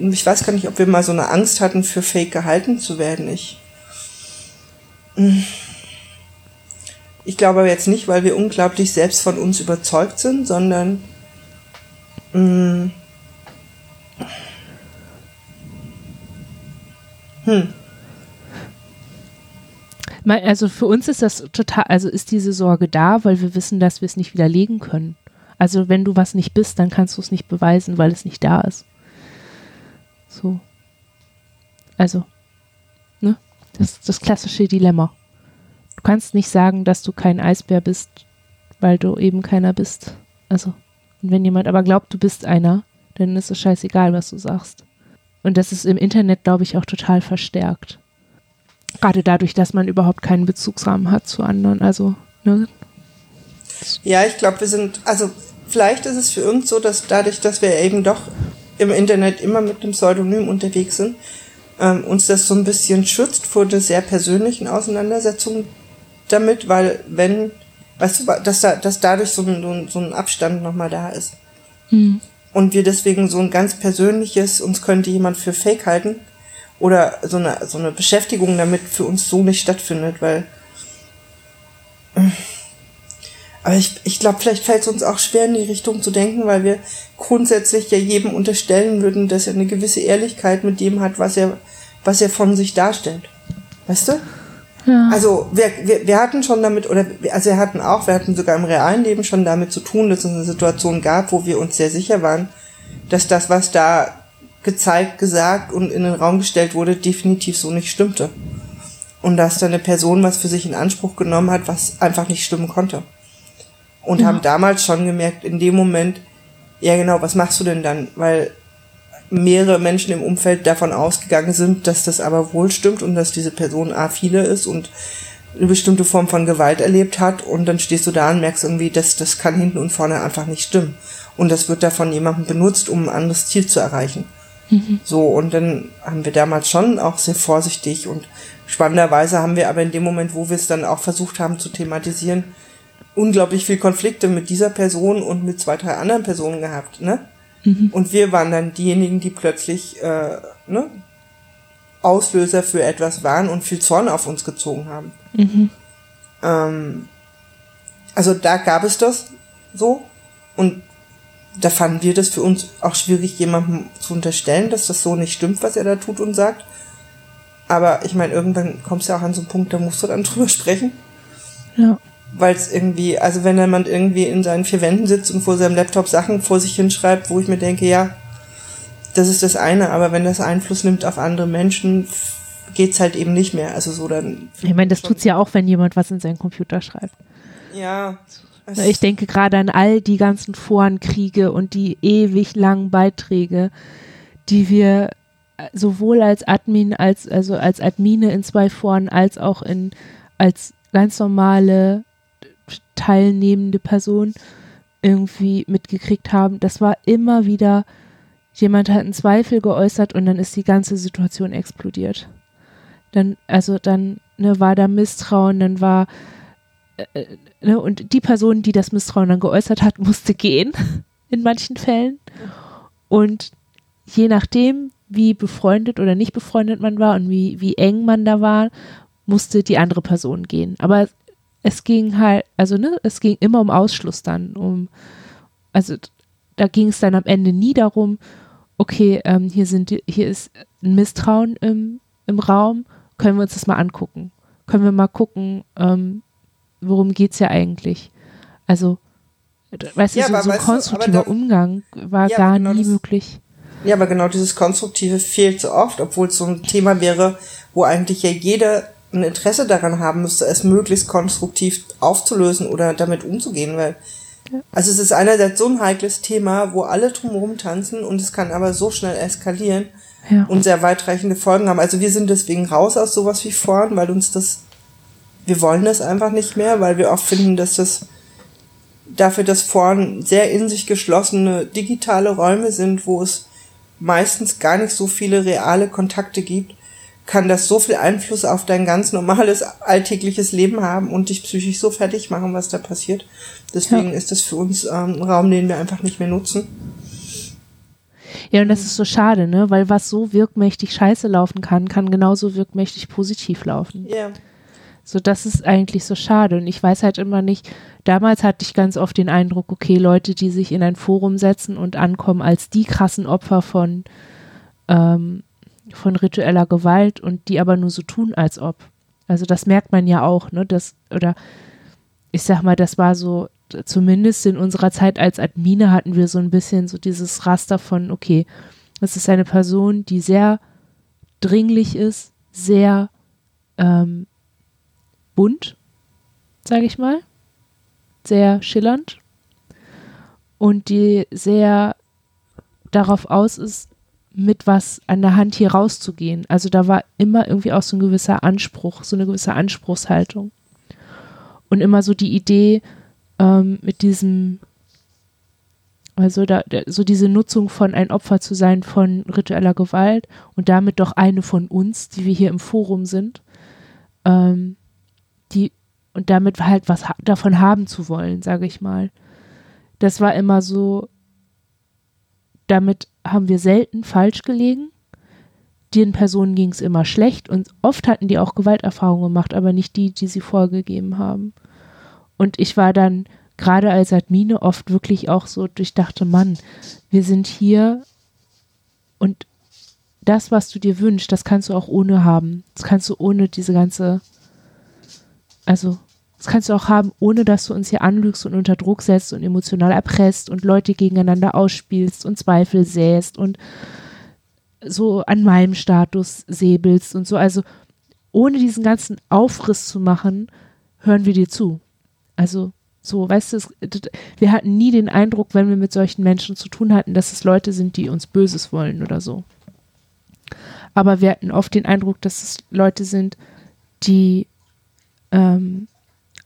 ich weiß gar nicht, ob wir mal so eine Angst hatten, für Fake gehalten zu werden. Ich, ich glaube jetzt nicht, weil wir unglaublich selbst von uns überzeugt sind, sondern mh, hm. Also für uns ist das total, also ist diese Sorge da, weil wir wissen, dass wir es nicht widerlegen können. Also wenn du was nicht bist, dann kannst du es nicht beweisen, weil es nicht da ist. So. Also, ne? Das ist das klassische Dilemma. Du kannst nicht sagen, dass du kein Eisbär bist, weil du eben keiner bist. Also, und wenn jemand aber glaubt, du bist einer, dann ist es scheißegal, was du sagst. Und das ist im Internet, glaube ich, auch total verstärkt. Gerade dadurch, dass man überhaupt keinen Bezugsrahmen hat zu anderen. Also, ne? Ja, ich glaube, wir sind, also vielleicht ist es für uns so, dass dadurch, dass wir eben doch im Internet immer mit dem Pseudonym unterwegs sind, ähm, uns das so ein bisschen schützt vor der sehr persönlichen Auseinandersetzung damit, weil wenn, weißt du, dass da, dass dadurch so ein, so ein Abstand nochmal da ist. Mhm. Und wir deswegen so ein ganz persönliches, uns könnte jemand für Fake halten, oder so eine, so eine Beschäftigung damit für uns so nicht stattfindet, weil. Aber ich, ich glaube, vielleicht fällt es uns auch schwer, in die Richtung zu denken, weil wir grundsätzlich ja jedem unterstellen würden, dass er eine gewisse Ehrlichkeit mit dem hat, was er, was er von sich darstellt. Weißt du? Ja. Also wir, wir, wir hatten schon damit, oder also wir hatten auch, wir hatten sogar im realen Leben schon damit zu tun, dass es eine Situation gab, wo wir uns sehr sicher waren, dass das, was da gezeigt, gesagt und in den Raum gestellt wurde, definitiv so nicht stimmte. Und dass da eine Person was für sich in Anspruch genommen hat, was einfach nicht stimmen konnte. Und ja. haben damals schon gemerkt, in dem Moment, ja genau, was machst du denn dann? Weil mehrere Menschen im Umfeld davon ausgegangen sind, dass das aber wohl stimmt und dass diese Person A viele ist und eine bestimmte Form von Gewalt erlebt hat und dann stehst du da und merkst irgendwie, dass das kann hinten und vorne einfach nicht stimmen. Und das wird da von jemandem benutzt, um ein anderes Ziel zu erreichen. Mhm. So, und dann haben wir damals schon auch sehr vorsichtig und spannenderweise haben wir aber in dem Moment, wo wir es dann auch versucht haben zu thematisieren, unglaublich viel Konflikte mit dieser Person und mit zwei, drei anderen Personen gehabt, ne? Mhm. Und wir waren dann diejenigen, die plötzlich, äh, ne? Auslöser für etwas waren und viel Zorn auf uns gezogen haben. Mhm. Ähm, also da gab es das so und da fanden wir das für uns auch schwierig, jemandem zu unterstellen, dass das so nicht stimmt, was er da tut und sagt. Aber ich meine, irgendwann kommst du ja auch an so einen Punkt, da musst du dann drüber sprechen. Ja. Weil es irgendwie, also wenn jemand irgendwie in seinen vier Wänden sitzt und vor seinem Laptop Sachen vor sich hinschreibt, wo ich mir denke, ja, das ist das eine, aber wenn das Einfluss nimmt auf andere Menschen, geht's halt eben nicht mehr. Also so dann. Ich meine, das tut's ja auch, wenn jemand was in seinen Computer schreibt. Ja. Ich denke gerade an all die ganzen Forenkriege und die ewig langen Beiträge, die wir äh, sowohl als Admin, als, also als Admine in zwei Foren, als auch in, als ganz normale teilnehmende Person irgendwie mitgekriegt haben. Das war immer wieder, jemand hat einen Zweifel geäußert und dann ist die ganze Situation explodiert. Dann, also dann ne, war da Misstrauen, dann war äh ne, und die Person, die das Misstrauen dann geäußert hat, musste gehen in manchen Fällen. Und je nachdem, wie befreundet oder nicht befreundet man war und wie, wie eng man da war, musste die andere Person gehen. Aber es ging halt, also ne, es ging immer um Ausschluss dann, um, also da ging es dann am Ende nie darum, okay, ähm, hier sind, hier ist ein Misstrauen im, im Raum, können wir uns das mal angucken? Können wir mal gucken, ähm, worum geht es ja eigentlich? Also, weißt ja, du, so, so ein konstruktiver da, Umgang war ja, gar genau nie das, möglich. Ja, aber genau dieses Konstruktive fehlt so oft, obwohl es so ein Thema wäre, wo eigentlich ja jeder ein Interesse daran haben müsste, es möglichst konstruktiv aufzulösen oder damit umzugehen, weil ja. also es ist einerseits so ein heikles Thema, wo alle drumherum tanzen und es kann aber so schnell eskalieren ja. und sehr weitreichende Folgen haben. Also wir sind deswegen raus aus sowas wie vorn, weil uns das wir wollen das einfach nicht mehr, weil wir oft finden, dass das dafür, dass vorn sehr in sich geschlossene digitale Räume sind, wo es meistens gar nicht so viele reale Kontakte gibt, kann das so viel Einfluss auf dein ganz normales alltägliches Leben haben und dich psychisch so fertig machen, was da passiert. Deswegen ja. ist das für uns ähm, ein Raum, den wir einfach nicht mehr nutzen. Ja, und das ist so schade, ne? Weil was so wirkmächtig scheiße laufen kann, kann genauso wirkmächtig positiv laufen. Ja. So, das ist eigentlich so schade. Und ich weiß halt immer nicht, damals hatte ich ganz oft den Eindruck, okay, Leute, die sich in ein Forum setzen und ankommen als die krassen Opfer von, ähm, von ritueller Gewalt und die aber nur so tun, als ob. Also das merkt man ja auch, ne? Das, oder ich sag mal, das war so, zumindest in unserer Zeit als Admine hatten wir so ein bisschen so dieses Raster von, okay, das ist eine Person, die sehr dringlich ist, sehr ähm, bunt, sage ich mal, sehr schillernd und die sehr darauf aus ist, mit was an der Hand hier rauszugehen. Also da war immer irgendwie auch so ein gewisser Anspruch, so eine gewisse Anspruchshaltung. Und immer so die Idee ähm, mit diesem, also da, so diese Nutzung von ein Opfer zu sein von ritueller Gewalt und damit doch eine von uns, die wir hier im Forum sind, ähm, die und damit halt was ha davon haben zu wollen, sage ich mal. Das war immer so, damit haben wir selten falsch gelegen. Den Personen ging es immer schlecht und oft hatten die auch Gewalterfahrungen gemacht, aber nicht die, die sie vorgegeben haben. Und ich war dann gerade als Admine oft wirklich auch so, ich dachte, Mann, wir sind hier und das, was du dir wünschst, das kannst du auch ohne haben. Das kannst du ohne diese ganze also, das kannst du auch haben, ohne dass du uns hier anlügst und unter Druck setzt und emotional erpresst und Leute gegeneinander ausspielst und Zweifel säst und so an meinem Status säbelst und so. Also, ohne diesen ganzen Aufriss zu machen, hören wir dir zu. Also, so, weißt du, wir hatten nie den Eindruck, wenn wir mit solchen Menschen zu tun hatten, dass es Leute sind, die uns Böses wollen oder so. Aber wir hatten oft den Eindruck, dass es Leute sind, die ähm,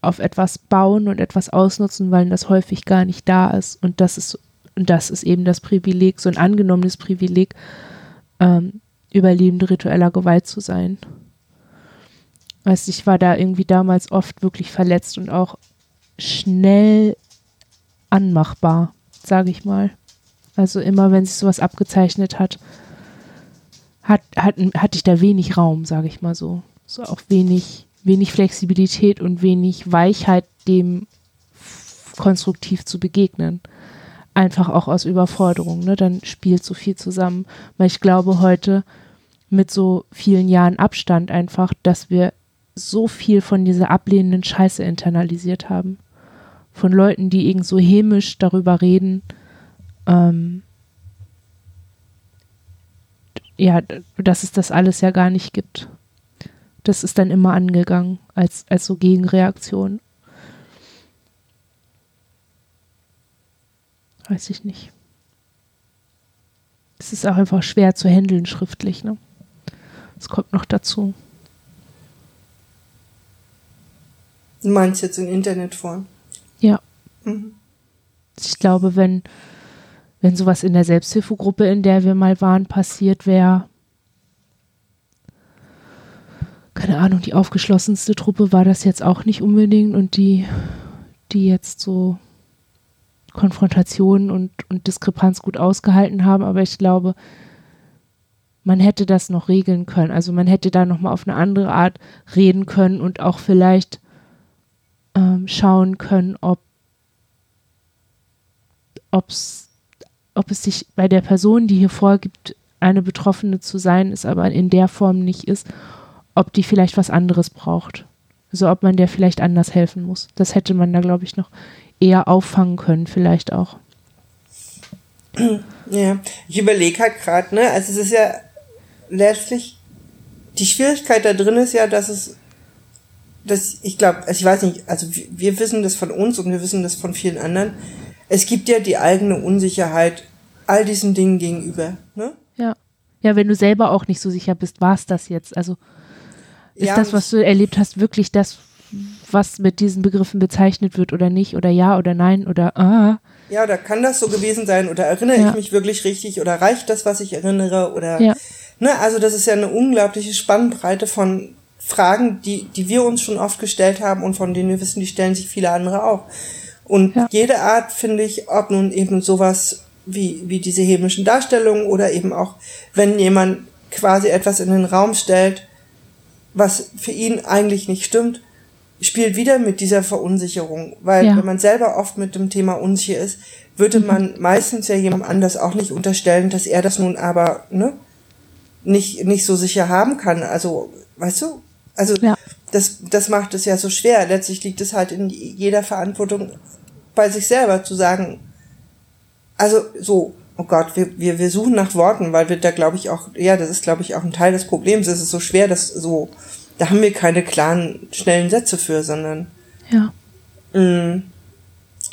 auf etwas bauen und etwas ausnutzen, weil das häufig gar nicht da ist. Und das ist, und das ist eben das Privileg, so ein angenommenes Privileg, ähm, Überlebende ritueller Gewalt zu sein. Weißt ich war da irgendwie damals oft wirklich verletzt und auch schnell anmachbar, sage ich mal. Also immer, wenn sich sowas abgezeichnet hat, hat, hat, hatte ich da wenig Raum, sage ich mal so. So auch wenig, wenig Flexibilität und wenig Weichheit, dem konstruktiv zu begegnen. Einfach auch aus Überforderung, ne? Dann spielt so viel zusammen. Weil ich glaube heute mit so vielen Jahren Abstand einfach, dass wir so viel von dieser ablehnenden Scheiße internalisiert haben. Von Leuten, die irgend so hämisch darüber reden, ähm, ja, dass es das alles ja gar nicht gibt. Das ist dann immer angegangen als, als so Gegenreaktion. Weiß ich nicht. Es ist auch einfach schwer zu handeln schriftlich, ne? Das kommt noch dazu. Du meinst jetzt in Internetform? Ja. Mhm. Ich glaube, wenn, wenn sowas in der Selbsthilfegruppe, in der wir mal waren, passiert wäre, keine Ahnung, die aufgeschlossenste Truppe war das jetzt auch nicht unbedingt und die, die jetzt so Konfrontation und, und Diskrepanz gut ausgehalten haben, aber ich glaube, man hätte das noch regeln können. Also man hätte da nochmal auf eine andere Art reden können und auch vielleicht ähm, schauen können, ob ob's, ob es sich bei der Person, die hier vorgibt, eine Betroffene zu sein, ist aber in der Form nicht ist, ob die vielleicht was anderes braucht. Also ob man der vielleicht anders helfen muss. Das hätte man da, glaube ich, noch eher auffangen können, vielleicht auch. Ja, ich überlege halt gerade, ne, also es ist ja letztlich, die Schwierigkeit da drin ist ja, dass es, dass ich glaube, also ich weiß nicht, also wir wissen das von uns und wir wissen das von vielen anderen, es gibt ja die eigene Unsicherheit all diesen Dingen gegenüber, ne? Ja. Ja, wenn du selber auch nicht so sicher bist, war es das jetzt? Also ist ja, das, was du erlebt hast, wirklich das, was mit diesen Begriffen bezeichnet wird oder nicht oder ja oder nein oder ah. Ja, oder kann das so gewesen sein oder erinnere ja. ich mich wirklich richtig oder reicht das, was ich erinnere oder ja. ne, also das ist ja eine unglaubliche Spannbreite von Fragen, die, die wir uns schon oft gestellt haben und von denen wir wissen, die stellen sich viele andere auch. Und ja. jede Art, finde ich, ob nun eben sowas wie, wie diese hämischen Darstellungen oder eben auch, wenn jemand quasi etwas in den Raum stellt, was für ihn eigentlich nicht stimmt, spielt wieder mit dieser Verunsicherung, weil ja. wenn man selber oft mit dem Thema unsicher ist, würde mhm. man meistens ja jemand anders auch nicht unterstellen, dass er das nun aber ne, nicht nicht so sicher haben kann. Also, weißt du? Also ja. das das macht es ja so schwer. Letztlich liegt es halt in jeder Verantwortung bei sich selber zu sagen. Also so, oh Gott, wir wir wir suchen nach Worten, weil wir da glaube ich auch, ja, das ist glaube ich auch ein Teil des Problems. Es ist so schwer, das so da haben wir keine klaren, schnellen Sätze für, sondern. Ja. Mh. Mm.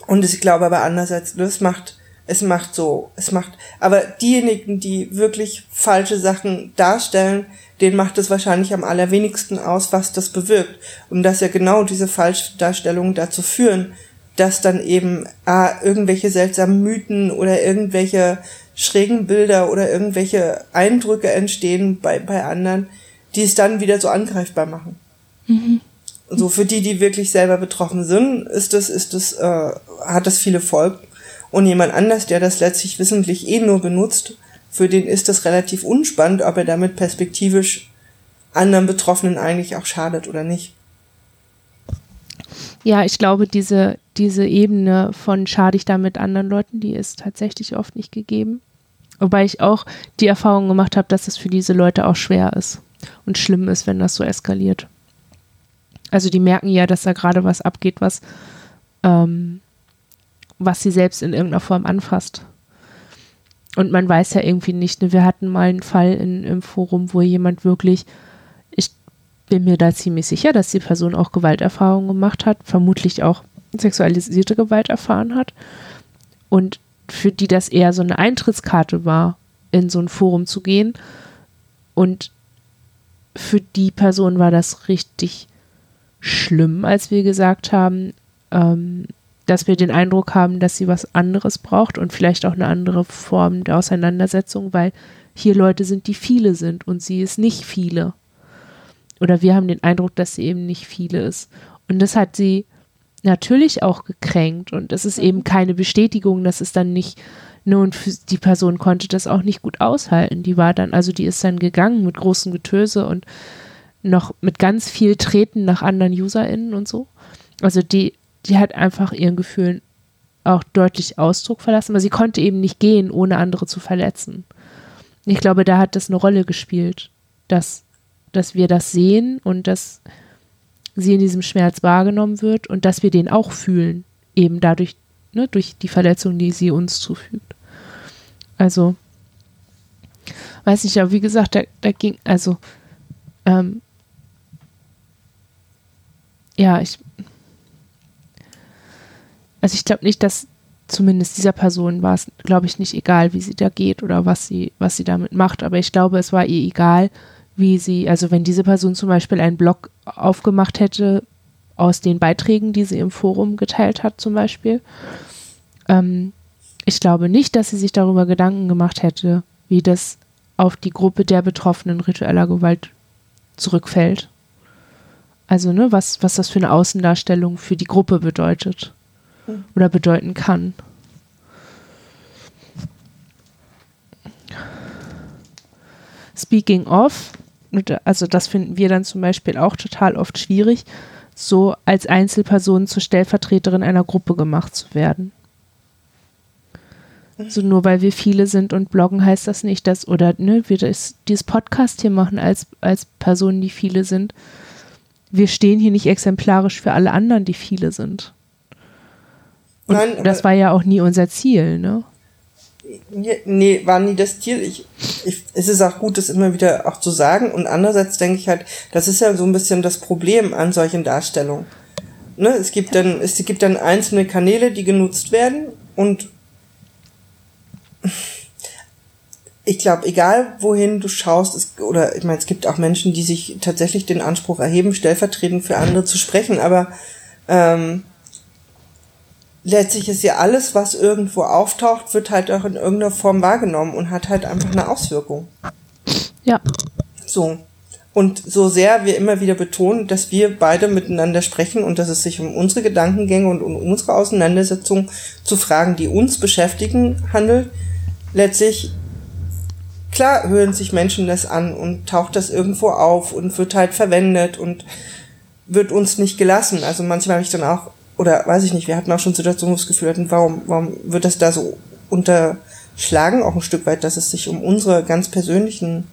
Und ich glaube aber andererseits, das macht, es macht so, es macht, aber diejenigen, die wirklich falsche Sachen darstellen, denen macht es wahrscheinlich am allerwenigsten aus, was das bewirkt. Und dass ja genau diese Falschdarstellungen dazu führen, dass dann eben ah, irgendwelche seltsamen Mythen oder irgendwelche schrägen Bilder oder irgendwelche Eindrücke entstehen bei, bei anderen, die es dann wieder so angreifbar machen. Mhm. So für die, die wirklich selber betroffen sind, ist das, ist das, äh, hat das viele Folgen. Und jemand anders, der das letztlich wissentlich eh nur benutzt, für den ist das relativ unspannend, ob er damit perspektivisch anderen Betroffenen eigentlich auch schadet oder nicht. Ja, ich glaube, diese, diese Ebene von schade ich damit anderen Leuten, die ist tatsächlich oft nicht gegeben. Wobei ich auch die Erfahrung gemacht habe, dass es für diese Leute auch schwer ist und schlimm ist, wenn das so eskaliert. Also die merken ja, dass da gerade was abgeht, was, ähm, was sie selbst in irgendeiner Form anfasst. Und man weiß ja irgendwie nicht, ne, wir hatten mal einen Fall in, im Forum, wo jemand wirklich, ich bin mir da ziemlich sicher, dass die Person auch Gewalterfahrungen gemacht hat, vermutlich auch sexualisierte Gewalt erfahren hat. Und für die das eher so eine Eintrittskarte war, in so ein Forum zu gehen. Und für die Person war das richtig schlimm, als wir gesagt haben, ähm, dass wir den Eindruck haben, dass sie was anderes braucht und vielleicht auch eine andere Form der Auseinandersetzung, weil hier Leute sind, die viele sind und sie ist nicht viele. Oder wir haben den Eindruck, dass sie eben nicht viele ist. Und das hat sie natürlich auch gekränkt und es ist eben keine Bestätigung, dass es dann nicht nur und die Person konnte das auch nicht gut aushalten. Die war dann, also die ist dann gegangen mit großem Getöse und noch mit ganz viel Treten nach anderen UserInnen und so. Also die, die hat einfach ihren Gefühlen auch deutlich Ausdruck verlassen, aber sie konnte eben nicht gehen, ohne andere zu verletzen. Ich glaube, da hat das eine Rolle gespielt, dass, dass wir das sehen und dass sie in diesem Schmerz wahrgenommen wird und dass wir den auch fühlen, eben dadurch, ne, durch die Verletzung, die sie uns zufügt. Also, weiß nicht, aber wie gesagt, da, da ging, also, ähm, ja, ich, also ich glaube nicht, dass zumindest dieser Person war es, glaube ich, nicht egal, wie sie da geht oder was sie, was sie damit macht, aber ich glaube, es war ihr egal, wie sie, also wenn diese Person zum Beispiel einen Blog aufgemacht hätte aus den Beiträgen, die sie im Forum geteilt hat, zum Beispiel, ähm, ich glaube nicht, dass sie sich darüber Gedanken gemacht hätte, wie das auf die Gruppe der Betroffenen ritueller Gewalt zurückfällt. Also, ne, was, was das für eine Außendarstellung für die Gruppe bedeutet hm. oder bedeuten kann. Speaking of, also das finden wir dann zum Beispiel auch total oft schwierig, so als Einzelperson zur Stellvertreterin einer Gruppe gemacht zu werden. So nur weil wir viele sind und bloggen, heißt das nicht, dass, oder ne, wir das, dieses Podcast hier machen als, als Personen, die viele sind. Wir stehen hier nicht exemplarisch für alle anderen, die viele sind. Und Nein, das war ja auch nie unser Ziel, ne? Nee, war nie das Ziel. Ich, ich, es ist auch gut, das immer wieder auch zu sagen. Und andererseits denke ich halt, das ist ja so ein bisschen das Problem an solchen Darstellungen. Ne, es gibt dann, es gibt dann einzelne Kanäle, die genutzt werden und ich glaube, egal wohin du schaust, es, oder ich meine, es gibt auch Menschen, die sich tatsächlich den Anspruch erheben, stellvertretend für andere zu sprechen, aber ähm, letztlich ist ja alles, was irgendwo auftaucht, wird halt auch in irgendeiner Form wahrgenommen und hat halt einfach eine Auswirkung. Ja. So. Und so sehr wir immer wieder betonen, dass wir beide miteinander sprechen und dass es sich um unsere Gedankengänge und um unsere Auseinandersetzung zu Fragen, die uns beschäftigen, handelt, letztlich, klar hören sich Menschen das an und taucht das irgendwo auf und wird halt verwendet und wird uns nicht gelassen. Also manchmal habe ich dann auch, oder weiß ich nicht, wir hatten auch schon Situationen, wo wir das Gefühl hatten, warum, warum wird das da so unterschlagen, auch ein Stück weit, dass es sich um unsere ganz persönlichen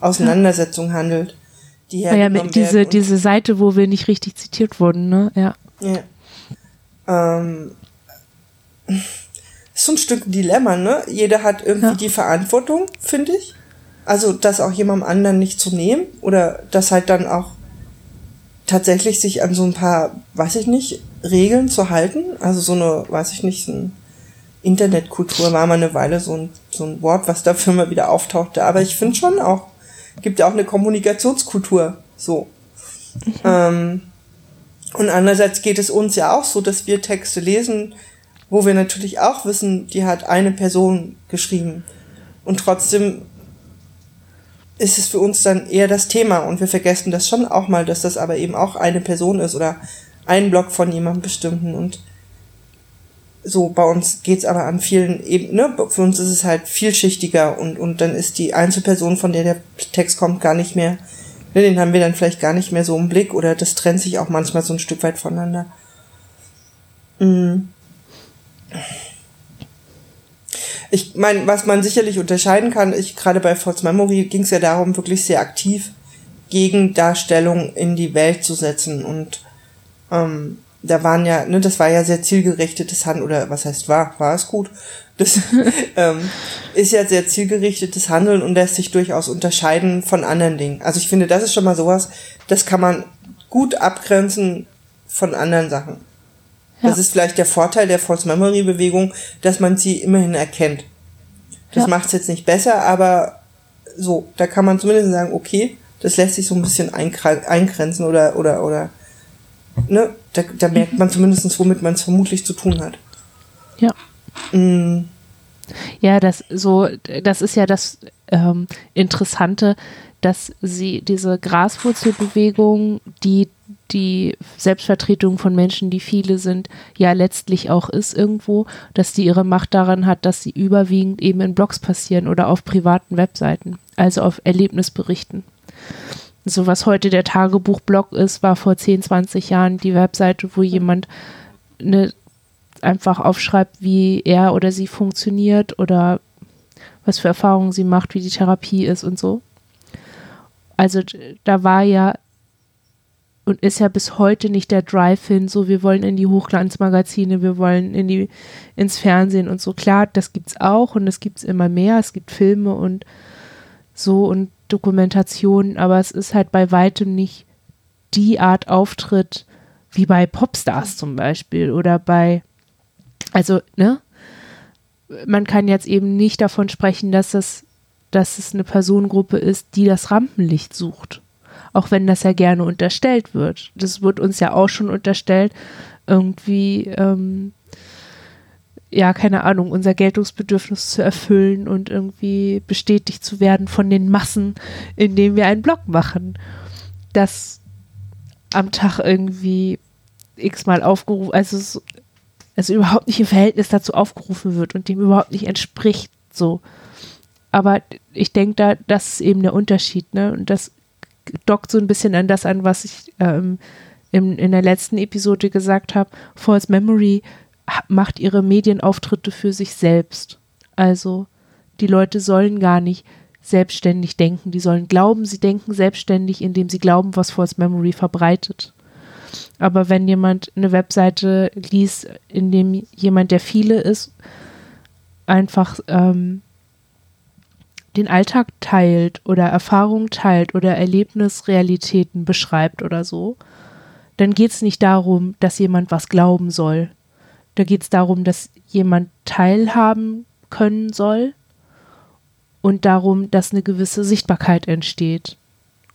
Auseinandersetzungen handelt. Die ja, mit diese, diese Seite, wo wir nicht richtig zitiert wurden, ne? Ja. Ja. Ähm, ist so ein Stück Dilemma, ne? Jeder hat irgendwie ja. die Verantwortung, finde ich. Also, das auch jemandem anderen nicht zu nehmen oder das halt dann auch tatsächlich sich an so ein paar, weiß ich nicht, Regeln zu halten. Also so eine, weiß ich nicht, ein Internetkultur war mal eine Weile so ein, so ein Wort, was dafür mal wieder auftauchte. Aber ich finde schon auch, gibt ja auch eine Kommunikationskultur, so. Mhm. Ähm, und andererseits geht es uns ja auch so, dass wir Texte lesen, wo wir natürlich auch wissen, die hat eine Person geschrieben. Und trotzdem ist es für uns dann eher das Thema und wir vergessen das schon auch mal, dass das aber eben auch eine Person ist oder ein Blog von jemandem bestimmten und so bei uns geht's aber an vielen Ebenen, ne? für uns ist es halt vielschichtiger und, und dann ist die Einzelperson, von der der Text kommt, gar nicht mehr, ne, den haben wir dann vielleicht gar nicht mehr so im Blick oder das trennt sich auch manchmal so ein Stück weit voneinander. Mhm. Ich meine, was man sicherlich unterscheiden kann, ich gerade bei False Memory ging es ja darum, wirklich sehr aktiv gegen Darstellung in die Welt zu setzen. Und ähm, da waren ja, ne, das war ja sehr zielgerichtetes Handeln, oder was heißt war, war es gut. Das ähm, ist ja sehr zielgerichtetes Handeln und lässt sich durchaus unterscheiden von anderen Dingen. Also ich finde, das ist schon mal sowas, das kann man gut abgrenzen von anderen Sachen. Ja. Das ist vielleicht der Vorteil der False Memory Bewegung, dass man sie immerhin erkennt. Das ja. macht es jetzt nicht besser, aber so, da kann man zumindest sagen, okay, das lässt sich so ein bisschen eingrenzen oder, oder, oder, ne, da, da merkt man zumindest, womit man es vermutlich zu tun hat. Ja. Mm. Ja, das so, das ist ja das ähm, Interessante, dass sie diese Graswurzelbewegung, die die Selbstvertretung von Menschen, die viele sind, ja letztlich auch ist irgendwo, dass die ihre Macht daran hat, dass sie überwiegend eben in Blogs passieren oder auf privaten Webseiten, also auf Erlebnisberichten. So was heute der Tagebuchblog ist, war vor 10, 20 Jahren die Webseite, wo jemand eine, einfach aufschreibt, wie er oder sie funktioniert oder was für Erfahrungen sie macht, wie die Therapie ist und so. Also da war ja und ist ja bis heute nicht der Drive hin, so wir wollen in die Hochglanzmagazine, wir wollen in die ins Fernsehen und so. Klar, das gibt's auch und es gibt's immer mehr. Es gibt Filme und so und Dokumentationen, aber es ist halt bei weitem nicht die Art Auftritt wie bei Popstars zum Beispiel oder bei, also, ne? Man kann jetzt eben nicht davon sprechen, dass es, dass es eine Personengruppe ist, die das Rampenlicht sucht auch wenn das ja gerne unterstellt wird. Das wird uns ja auch schon unterstellt, irgendwie, ähm, ja, keine Ahnung, unser Geltungsbedürfnis zu erfüllen und irgendwie bestätigt zu werden von den Massen, indem wir einen Blog machen, das am Tag irgendwie x-mal aufgerufen, also, also überhaupt nicht im Verhältnis dazu aufgerufen wird und dem überhaupt nicht entspricht, so. Aber ich denke da, das ist eben der Unterschied, ne? Und das dockt so ein bisschen an das an, was ich ähm, in, in der letzten Episode gesagt habe. False Memory macht ihre Medienauftritte für sich selbst. Also die Leute sollen gar nicht selbstständig denken. Die sollen glauben, sie denken selbstständig, indem sie glauben, was False Memory verbreitet. Aber wenn jemand eine Webseite liest, in dem jemand, der viele ist, einfach ähm, den Alltag teilt oder Erfahrungen teilt oder Erlebnisrealitäten beschreibt oder so, dann geht es nicht darum, dass jemand was glauben soll. Da geht es darum, dass jemand teilhaben können soll und darum, dass eine gewisse Sichtbarkeit entsteht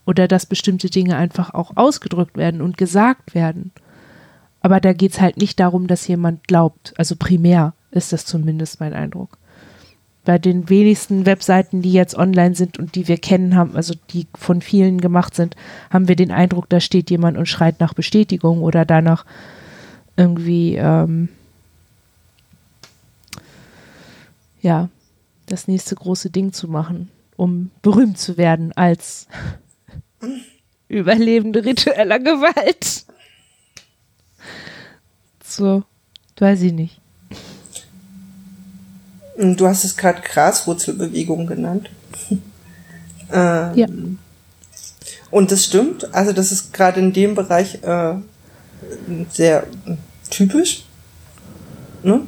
oder dass bestimmte Dinge einfach auch ausgedrückt werden und gesagt werden. Aber da geht es halt nicht darum, dass jemand glaubt. Also primär ist das zumindest mein Eindruck bei den wenigsten Webseiten, die jetzt online sind und die wir kennen haben, also die von vielen gemacht sind, haben wir den Eindruck, da steht jemand und schreit nach Bestätigung oder danach irgendwie, ähm, ja, das nächste große Ding zu machen, um berühmt zu werden als Überlebende ritueller Gewalt. So, weiß ich nicht. Du hast es gerade Graswurzelbewegung genannt. ähm, ja. Und das stimmt. Also das ist gerade in dem Bereich äh, sehr typisch. Ne?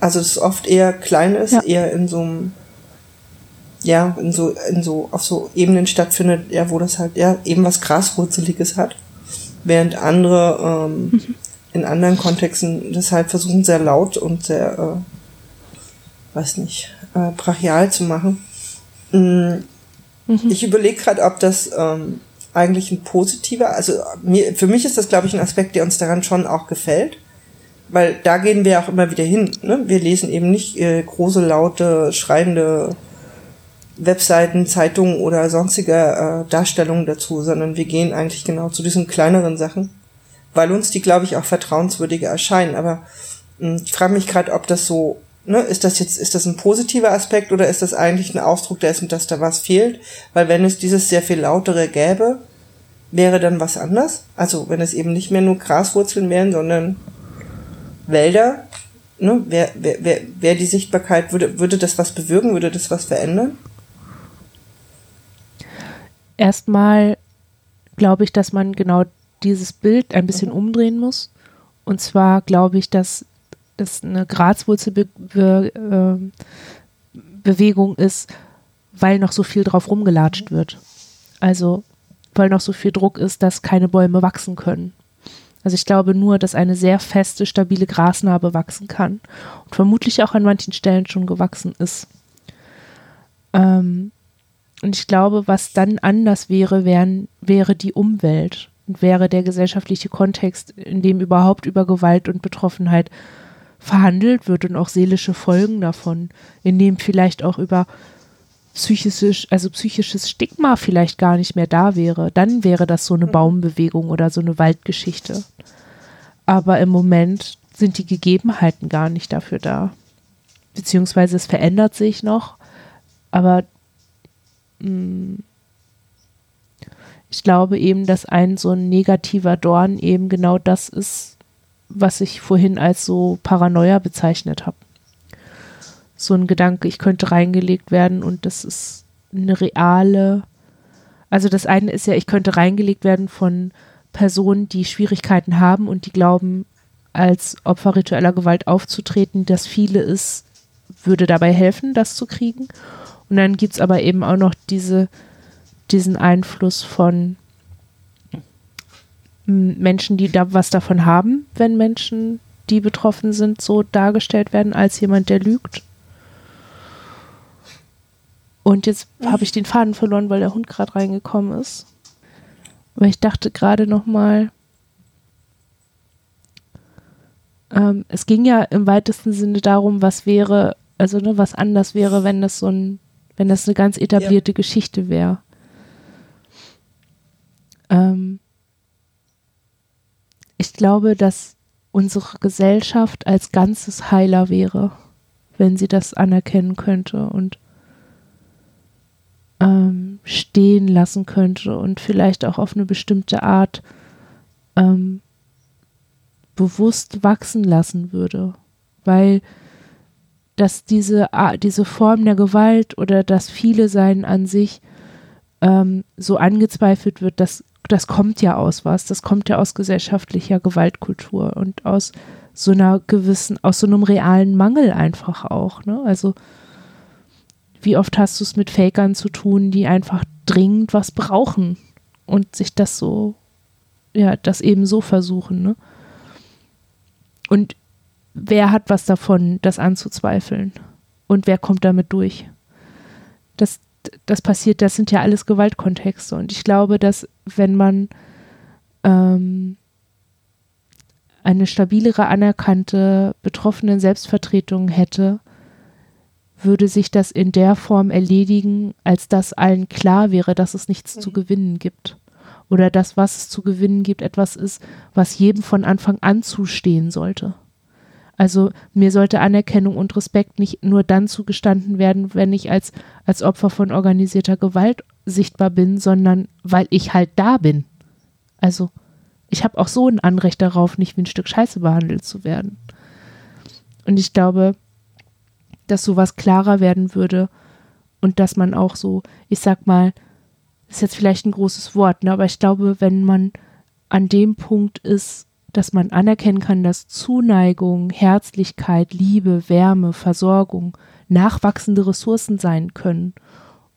Also es ist oft eher klein ist, ja. eher in so einem ja, in so, in so, auf so Ebenen stattfindet, ja, wo das halt, ja, eben was Graswurzeliges hat. Während andere, ähm, mhm. in anderen Kontexten das halt versuchen, sehr laut und sehr, äh, weiß nicht, äh, brachial zu machen. Mhm. Mhm. Ich überlege gerade, ob das ähm, eigentlich ein positiver, also mir, für mich ist das, glaube ich, ein Aspekt, der uns daran schon auch gefällt. Weil da gehen wir auch immer wieder hin. Ne? Wir lesen eben nicht äh, große, laute, schreiende Webseiten, Zeitungen oder sonstige äh, Darstellungen dazu, sondern wir gehen eigentlich genau zu diesen kleineren Sachen, weil uns die, glaube ich, auch vertrauenswürdiger erscheinen. Aber mh, hm, ich frage mich gerade, ob das so ne, ist das jetzt, ist das ein positiver Aspekt oder ist das eigentlich ein Ausdruck dessen, dass da was fehlt? Weil wenn es dieses sehr viel lautere gäbe, wäre dann was anders? Also wenn es eben nicht mehr nur Graswurzeln wären, sondern Wälder, ne, wäre wär, wär, wär die Sichtbarkeit, würde, würde das was bewirken, würde das was verändern? Erstmal glaube ich, dass man genau dieses Bild ein bisschen mhm. umdrehen muss. Und zwar glaube ich, dass das eine Grazwurzelbewegung ist, weil noch so viel drauf rumgelatscht wird. Also weil noch so viel Druck ist, dass keine Bäume wachsen können. Also ich glaube nur, dass eine sehr feste, stabile Grasnarbe wachsen kann und vermutlich auch an manchen Stellen schon gewachsen ist. Ähm, und ich glaube, was dann anders wäre, wären, wäre die Umwelt und wäre der gesellschaftliche Kontext, in dem überhaupt über Gewalt und Betroffenheit verhandelt wird und auch seelische Folgen davon, in dem vielleicht auch über psychisch, also psychisches Stigma vielleicht gar nicht mehr da wäre, dann wäre das so eine mhm. Baumbewegung oder so eine Waldgeschichte. Aber im Moment sind die Gegebenheiten gar nicht dafür da. Beziehungsweise es verändert sich noch, aber mh, mm, ich glaube eben, dass ein so ein negativer Dorn eben genau das ist, was ich vorhin als so Paranoia bezeichnet habe so ein Gedanke, ich könnte reingelegt werden und das ist eine reale, also das eine ist ja, ich könnte reingelegt werden von Personen, die Schwierigkeiten haben und die glauben, als Opfer ritueller Gewalt aufzutreten, dass viele ist, würde dabei helfen, das zu kriegen. Und dann gibt es aber eben auch noch diese, diesen Einfluss von Menschen, die da was davon haben, wenn Menschen, die betroffen sind, so dargestellt werden als jemand, der lügt. Und jetzt habe ich den Faden verloren, weil der Hund gerade reingekommen ist. Aber ich dachte gerade noch mal, ähm, es ging ja im weitesten Sinne darum, was wäre, also ne, was anders wäre, wenn das so ein, wenn das eine ganz etablierte ja. Geschichte wäre. Ähm, ich glaube, dass unsere Gesellschaft als Ganzes heiler wäre, wenn sie das anerkennen könnte und ähm, stehen lassen könnte und vielleicht auch auf eine bestimmte Art ähm, bewusst wachsen lassen würde. Weil dass diese, diese Form der Gewalt oder das Viele Sein an sich ähm, so angezweifelt wird, das, das kommt ja aus was, das kommt ja aus gesellschaftlicher Gewaltkultur und aus so einer gewissen, aus so einem realen Mangel einfach auch. Ne? Also wie oft hast du es mit Fakern zu tun, die einfach dringend was brauchen und sich das so, ja, das eben so versuchen, ne? Und wer hat was davon, das anzuzweifeln? Und wer kommt damit durch? Das, das passiert, das sind ja alles Gewaltkontexte. Und ich glaube, dass wenn man ähm, eine stabilere, anerkannte betroffenen Selbstvertretung hätte, würde sich das in der Form erledigen, als dass allen klar wäre, dass es nichts mhm. zu gewinnen gibt. Oder dass, was es zu gewinnen gibt, etwas ist, was jedem von Anfang an zustehen sollte. Also mir sollte Anerkennung und Respekt nicht nur dann zugestanden werden, wenn ich als, als Opfer von organisierter Gewalt sichtbar bin, sondern weil ich halt da bin. Also ich habe auch so ein Anrecht darauf, nicht wie ein Stück Scheiße behandelt zu werden. Und ich glaube, dass sowas klarer werden würde und dass man auch so, ich sag mal, ist jetzt vielleicht ein großes Wort, ne, aber ich glaube, wenn man an dem Punkt ist, dass man anerkennen kann, dass Zuneigung, Herzlichkeit, Liebe, Wärme, Versorgung nachwachsende Ressourcen sein können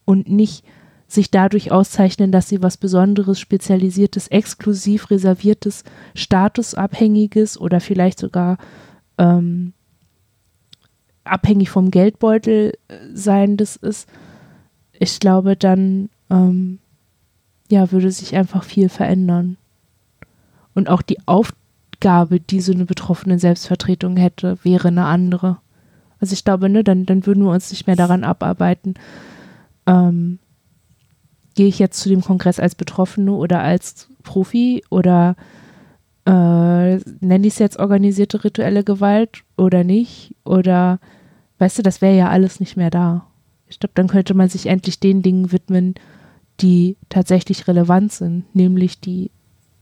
und nicht sich dadurch auszeichnen, dass sie was Besonderes, Spezialisiertes, exklusiv reserviertes, statusabhängiges oder vielleicht sogar ähm, abhängig vom Geldbeutel äh, sein das ist, ich glaube, dann ähm, ja, würde sich einfach viel verändern. Und auch die Aufgabe, die so eine betroffene Selbstvertretung hätte, wäre eine andere. Also ich glaube, ne, dann, dann würden wir uns nicht mehr daran abarbeiten, ähm, gehe ich jetzt zu dem Kongress als Betroffene oder als Profi oder äh, nenne ich es jetzt organisierte rituelle Gewalt oder nicht? Oder weißt du, das wäre ja alles nicht mehr da. Ich glaube, dann könnte man sich endlich den Dingen widmen, die tatsächlich relevant sind, nämlich die,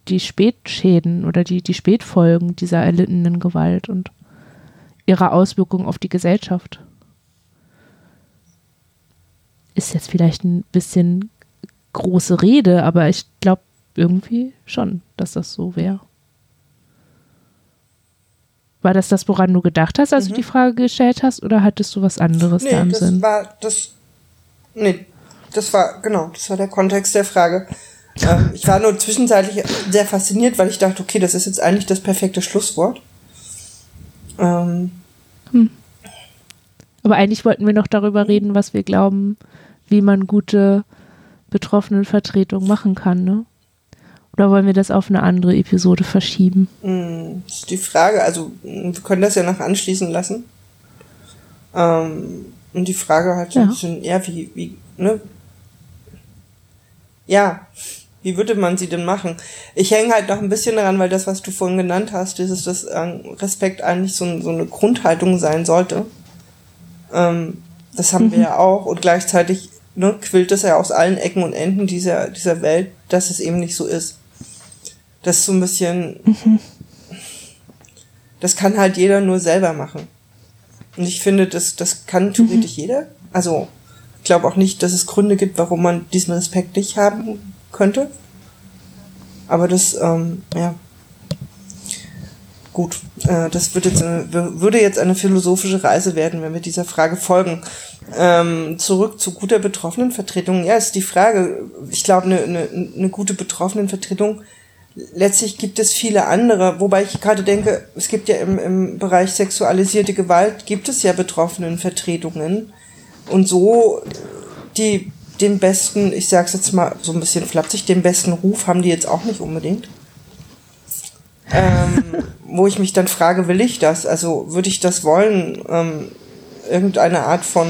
die Spätschäden oder die, die Spätfolgen dieser erlittenen Gewalt und ihrer Auswirkungen auf die Gesellschaft. Ist jetzt vielleicht ein bisschen große Rede, aber ich glaube irgendwie schon, dass das so wäre. War das das, woran du gedacht hast, als mhm. du die Frage gestellt hast, oder hattest du was anderes nee, da im das Sinn? War das, nee, das war, genau, das war der Kontext der Frage. Ähm, ich war nur zwischenzeitlich sehr fasziniert, weil ich dachte, okay, das ist jetzt eigentlich das perfekte Schlusswort. Ähm. Hm. Aber eigentlich wollten wir noch darüber reden, was wir glauben, wie man gute Betroffenenvertretung machen kann, ne? Oder wollen wir das auf eine andere Episode verschieben? Hm, das ist die Frage. Also, wir können das ja noch anschließen lassen. Ähm, und die Frage halt ja. ein bisschen eher, wie, wie, ne? Ja, wie würde man sie denn machen? Ich hänge halt noch ein bisschen daran, weil das, was du vorhin genannt hast, dieses, dass ähm, Respekt eigentlich so, so, eine Grundhaltung sein sollte. Ähm, das haben mhm. wir ja auch und gleichzeitig ne, quillt es ja aus allen Ecken und Enden dieser, dieser Welt, dass es eben nicht so ist. Das ist so ein bisschen, mhm. das kann halt jeder nur selber machen. Und ich finde, das, das kann theoretisch mhm. jeder. Also, ich glaube auch nicht, dass es Gründe gibt, warum man diesen Respekt nicht haben könnte. Aber das, ähm, ja. Gut, äh, das wird jetzt eine, würde jetzt eine philosophische Reise werden, wenn wir dieser Frage folgen. Ähm, zurück zu guter Betroffenenvertretung. Ja, ist die Frage. Ich glaube, eine, eine, eine gute Betroffenenvertretung letztlich gibt es viele andere, wobei ich gerade denke, es gibt ja im, im Bereich sexualisierte Gewalt, gibt es ja Betroffenenvertretungen. Und so die den besten, ich sag's jetzt mal so ein bisschen flapsig, den besten Ruf haben die jetzt auch nicht unbedingt. Ähm, wo ich mich dann frage, will ich das? Also würde ich das wollen? Ähm, irgendeine Art von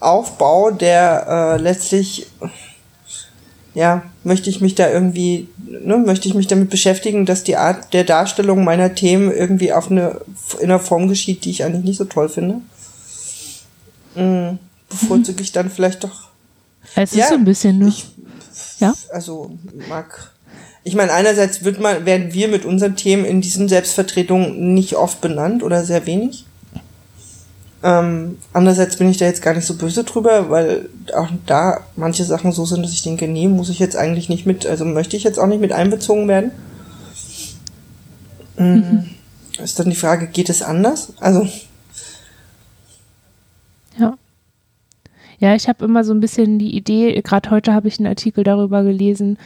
Aufbau, der äh, letztlich, ja, möchte ich mich da irgendwie, ne, möchte ich mich damit beschäftigen, dass die Art der Darstellung meiner Themen irgendwie auf eine, in einer Form geschieht, die ich eigentlich nicht so toll finde. Mhm bevorzuge ich dann vielleicht doch. Es ist ja, so ein bisschen nur. Ich, ja? Also mag. Ich meine, einerseits wird man, werden wir mit unseren Themen in diesen Selbstvertretungen nicht oft benannt oder sehr wenig. Ähm, andererseits bin ich da jetzt gar nicht so böse drüber, weil auch da manche Sachen so sind, dass ich denke, nee, muss ich jetzt eigentlich nicht mit, also möchte ich jetzt auch nicht mit einbezogen werden. Mhm. Ist dann die Frage, geht es anders? Also Ja, ich habe immer so ein bisschen die Idee, gerade heute habe ich einen Artikel darüber gelesen,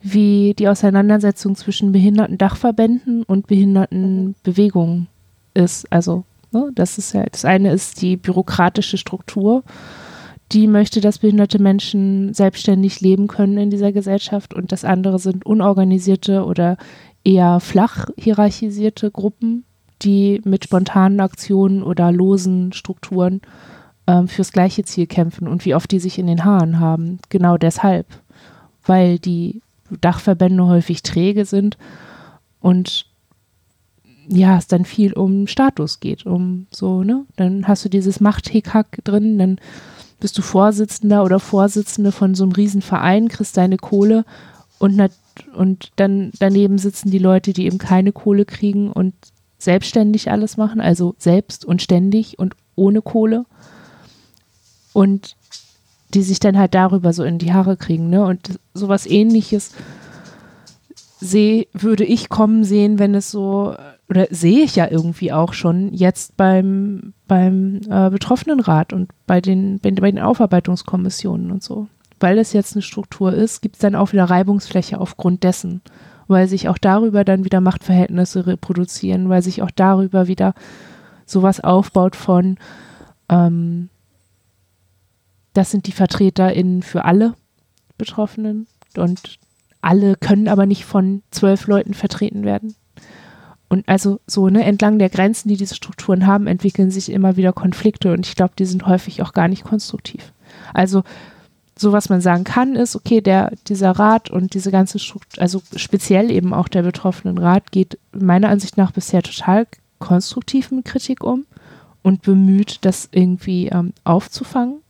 wie die Auseinandersetzung zwischen Behinderten-Dachverbänden und Behindertenbewegungen ist. Also, ne, das ist ja, das eine ist die bürokratische Struktur, die möchte, dass behinderte Menschen selbstständig leben können in dieser Gesellschaft und das andere sind unorganisierte oder eher flach hierarchisierte Gruppen, die mit spontanen Aktionen oder losen Strukturen ähm, fürs gleiche Ziel kämpfen und wie oft die sich in den Haaren haben. Genau deshalb, weil die Dachverbände häufig träge sind und ja, es dann viel um Status geht, um so, ne? Dann hast du dieses Machthickhack drin, dann bist du Vorsitzender oder Vorsitzende von so einem Riesenverein, kriegst deine Kohle und, und dann daneben sitzen die Leute, die eben keine Kohle kriegen und selbstständig alles machen, also selbst und ständig und ohne Kohle und die sich dann halt darüber so in die Haare kriegen, ne? Und sowas ähnliches sehe, würde ich kommen sehen, wenn es so, oder sehe ich ja irgendwie auch schon jetzt beim, beim äh, Betroffenenrat und bei den, bei den Aufarbeitungskommissionen und so. Weil das jetzt eine Struktur ist, gibt es dann auch wieder Reibungsfläche aufgrund dessen, weil sich auch darüber dann wieder Machtverhältnisse reproduzieren, weil sich auch darüber wieder sowas aufbaut von, ähm, das sind die VertreterInnen für alle Betroffenen und alle können aber nicht von zwölf Leuten vertreten werden. Und also so ne, entlang der Grenzen, die diese Strukturen haben, entwickeln sich immer wieder Konflikte und ich glaube, die sind häufig auch gar nicht konstruktiv. Also so was man sagen kann, ist, okay, der, dieser Rat und diese ganze Struktur, also speziell eben auch der betroffenen Rat, geht meiner Ansicht nach bisher total konstruktiv mit Kritik um und bemüht, das irgendwie ähm, aufzufangen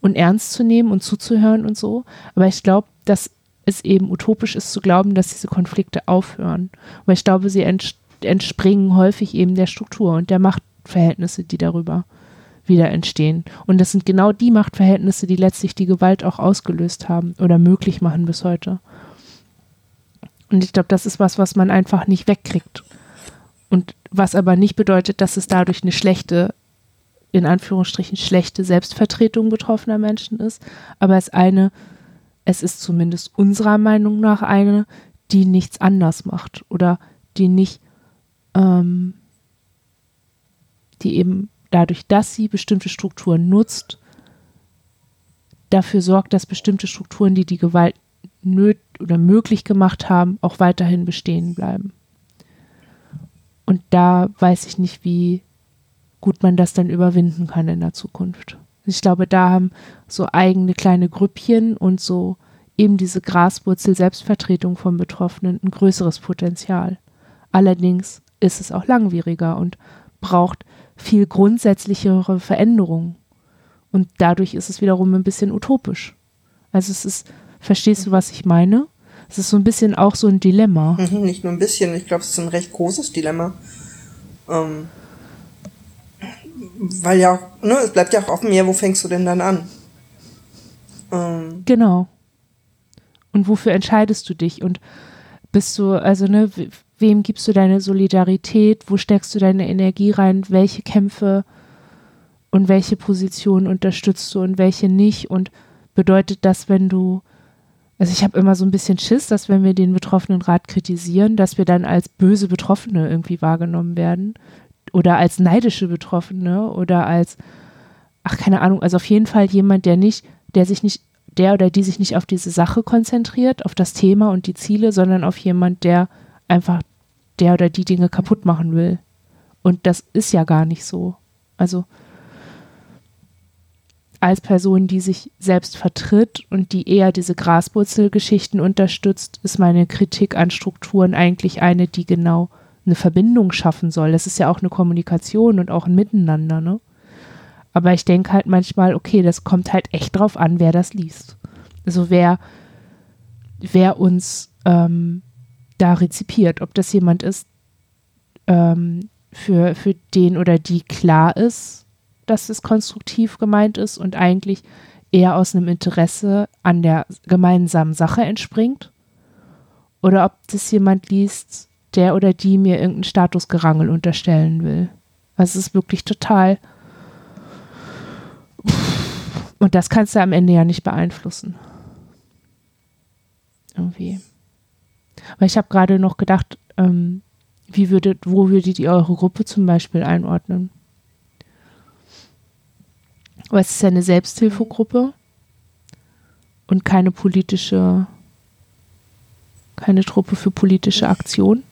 und ernst zu nehmen und zuzuhören und so. Aber ich glaube, dass es eben utopisch ist zu glauben, dass diese Konflikte aufhören. Weil ich glaube, sie entspringen häufig eben der Struktur und der Machtverhältnisse, die darüber wieder entstehen. Und das sind genau die Machtverhältnisse, die letztlich die Gewalt auch ausgelöst haben oder möglich machen bis heute. Und ich glaube, das ist was, was man einfach nicht wegkriegt. Und was aber nicht bedeutet, dass es dadurch eine schlechte in Anführungsstrichen schlechte Selbstvertretung betroffener Menschen ist, aber es eine, es ist zumindest unserer Meinung nach eine, die nichts anders macht oder die nicht, ähm, die eben dadurch, dass sie bestimmte Strukturen nutzt, dafür sorgt, dass bestimmte Strukturen, die die Gewalt nöt oder möglich gemacht haben, auch weiterhin bestehen bleiben. Und da weiß ich nicht, wie gut man das dann überwinden kann in der Zukunft. Ich glaube, da haben so eigene kleine Grüppchen und so eben diese Graswurzel Selbstvertretung von Betroffenen ein größeres Potenzial. Allerdings ist es auch langwieriger und braucht viel grundsätzlichere Veränderungen. Und dadurch ist es wiederum ein bisschen utopisch. Also es ist, verstehst du, was ich meine? Es ist so ein bisschen auch so ein Dilemma. Mhm, nicht nur ein bisschen, ich glaube, es ist ein recht großes Dilemma. Ähm, weil ja auch, ne, es bleibt ja auch offen, ja, wo fängst du denn dann an? Ähm. Genau. Und wofür entscheidest du dich? Und bist du, also, ne, wem gibst du deine Solidarität? Wo steckst du deine Energie rein? Welche Kämpfe und welche Positionen unterstützt du und welche nicht? Und bedeutet das, wenn du also ich habe immer so ein bisschen Schiss, dass wenn wir den Betroffenenrat kritisieren, dass wir dann als böse Betroffene irgendwie wahrgenommen werden oder als neidische Betroffene oder als, ach keine Ahnung, also auf jeden Fall jemand, der nicht, der sich nicht, der oder die sich nicht auf diese Sache konzentriert, auf das Thema und die Ziele, sondern auf jemand, der einfach der oder die Dinge kaputt machen will. Und das ist ja gar nicht so. Also als Person, die sich selbst vertritt und die eher diese Graswurzelgeschichten unterstützt, ist meine Kritik an Strukturen eigentlich eine, die genau eine Verbindung schaffen soll. Das ist ja auch eine Kommunikation und auch ein Miteinander, ne? Aber ich denke halt manchmal, okay, das kommt halt echt drauf an, wer das liest. Also wer, wer uns ähm, da rezipiert, ob das jemand ist, ähm, für, für den oder die klar ist, dass es konstruktiv gemeint ist und eigentlich eher aus einem Interesse an der gemeinsamen Sache entspringt. Oder ob das jemand liest, der oder die mir irgendeinen Statusgerangel unterstellen will. Also es ist wirklich total. Und das kannst du am Ende ja nicht beeinflussen. Irgendwie. Weil ich habe gerade noch gedacht, ähm, wie würdet, wo würdet ihr eure Gruppe zum Beispiel einordnen? Aber es ist ja eine Selbsthilfegruppe und keine politische, keine Truppe für politische Aktion.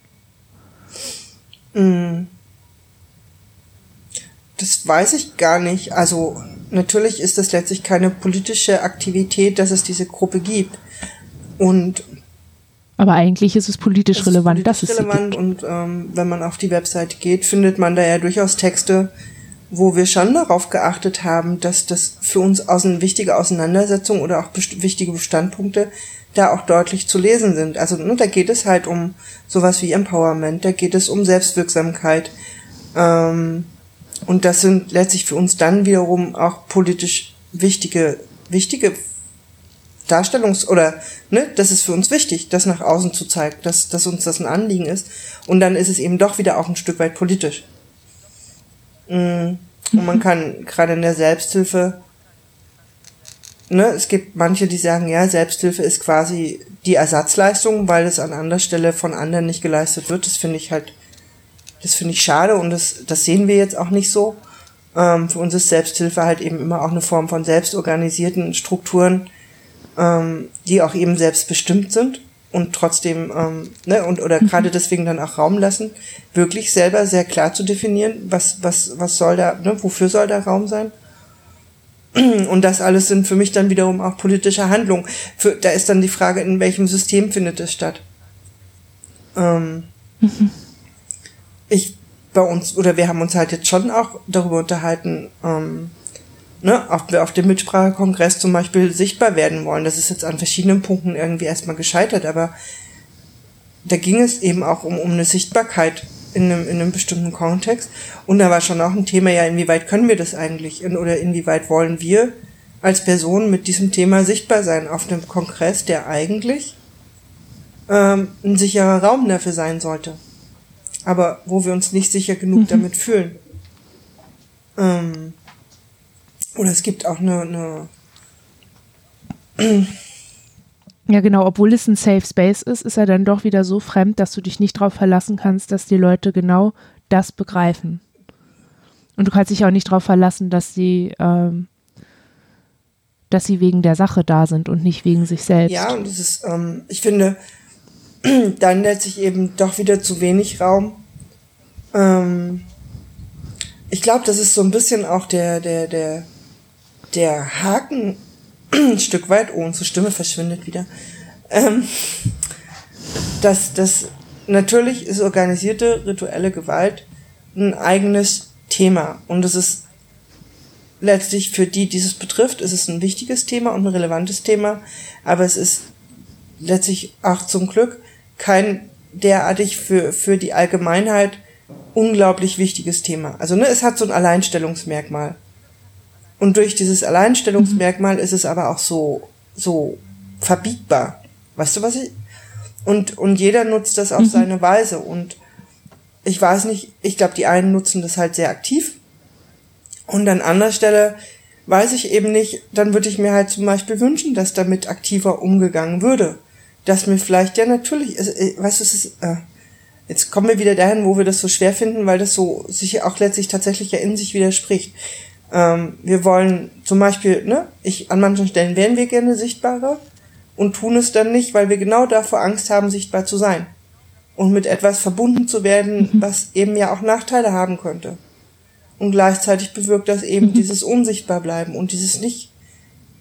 Hm. Das weiß ich gar nicht. Also natürlich ist das letztlich keine politische Aktivität, dass es diese Gruppe gibt. Und aber eigentlich ist es politisch es relevant, politisch dass es relevant sie gibt. Und ähm, wenn man auf die Website geht, findet man da ja durchaus Texte, wo wir schon darauf geachtet haben, dass das für uns aus eine wichtige Auseinandersetzung oder auch wichtige Standpunkte da auch deutlich zu lesen sind. Also ne, da geht es halt um sowas wie Empowerment, da geht es um Selbstwirksamkeit. Ähm, und das sind letztlich für uns dann wiederum auch politisch wichtige, wichtige Darstellungs- oder, ne, das ist für uns wichtig, das nach außen zu zeigen, dass, dass uns das ein Anliegen ist. Und dann ist es eben doch wieder auch ein Stück weit politisch. Mm. Und man kann gerade in der Selbsthilfe, ne, es gibt manche, die sagen, ja, Selbsthilfe ist quasi die Ersatzleistung, weil es an anderer Stelle von anderen nicht geleistet wird. Das finde ich halt, das finde ich schade und das, das sehen wir jetzt auch nicht so. Ähm, für uns ist Selbsthilfe halt eben immer auch eine Form von selbstorganisierten Strukturen, ähm, die auch eben selbstbestimmt sind und trotzdem, ähm, ne, und oder mhm. gerade deswegen dann auch Raum lassen, wirklich selber sehr klar zu definieren, was, was, was soll da, ne, wofür soll da Raum sein? Und das alles sind für mich dann wiederum auch politische Handlungen. Für, da ist dann die Frage, in welchem System findet es statt? Ähm, mhm. Ich bei uns, oder wir haben uns halt jetzt schon auch darüber unterhalten, ähm, ne, auf, auf dem Mitsprachekongress zum Beispiel sichtbar werden wollen. Das ist jetzt an verschiedenen Punkten irgendwie erstmal gescheitert, aber da ging es eben auch um, um eine Sichtbarkeit in einem, in einem bestimmten Kontext. Und da war schon auch ein Thema, ja, inwieweit können wir das eigentlich in, oder inwieweit wollen wir als Person mit diesem Thema sichtbar sein auf einem Kongress, der eigentlich ähm, ein sicherer Raum dafür sein sollte. Aber wo wir uns nicht sicher genug mhm. damit fühlen. Ähm, oder es gibt auch eine, eine ja, genau, obwohl es ein Safe Space ist, ist er dann doch wieder so fremd, dass du dich nicht darauf verlassen kannst, dass die Leute genau das begreifen. Und du kannst dich auch nicht darauf verlassen, dass sie, ähm, dass sie wegen der Sache da sind und nicht wegen sich selbst. Ja, und das ist, ähm, ich finde, dann lässt sich eben doch wieder zu wenig Raum. Ähm, ich glaube, das ist so ein bisschen auch der, der, der der Haken ein Stück weit, oh, unsere Stimme verschwindet wieder, ähm, dass das natürlich ist organisierte rituelle Gewalt ein eigenes Thema und es ist letztlich für die, die es betrifft, ist es ein wichtiges Thema und ein relevantes Thema, aber es ist letztlich auch zum Glück kein derartig für, für die Allgemeinheit unglaublich wichtiges Thema. Also ne, es hat so ein Alleinstellungsmerkmal. Und durch dieses Alleinstellungsmerkmal ist es aber auch so, so verbiegbar. Weißt du, was ich? Und, und jeder nutzt das auf mhm. seine Weise. Und ich weiß nicht, ich glaube, die einen nutzen das halt sehr aktiv. Und an anderer Stelle weiß ich eben nicht, dann würde ich mir halt zum Beispiel wünschen, dass damit aktiver umgegangen würde. Dass mir vielleicht, ja natürlich, äh, weißt du, es ist, äh, jetzt kommen wir wieder dahin, wo wir das so schwer finden, weil das so sich auch letztlich tatsächlich ja in sich widerspricht. Ähm, wir wollen zum Beispiel, ne, ich, an manchen Stellen wären wir gerne sichtbarer und tun es dann nicht, weil wir genau davor Angst haben, sichtbar zu sein. Und mit etwas verbunden zu werden, mhm. was eben ja auch Nachteile haben könnte. Und gleichzeitig bewirkt das eben mhm. dieses unsichtbar bleiben und dieses nicht,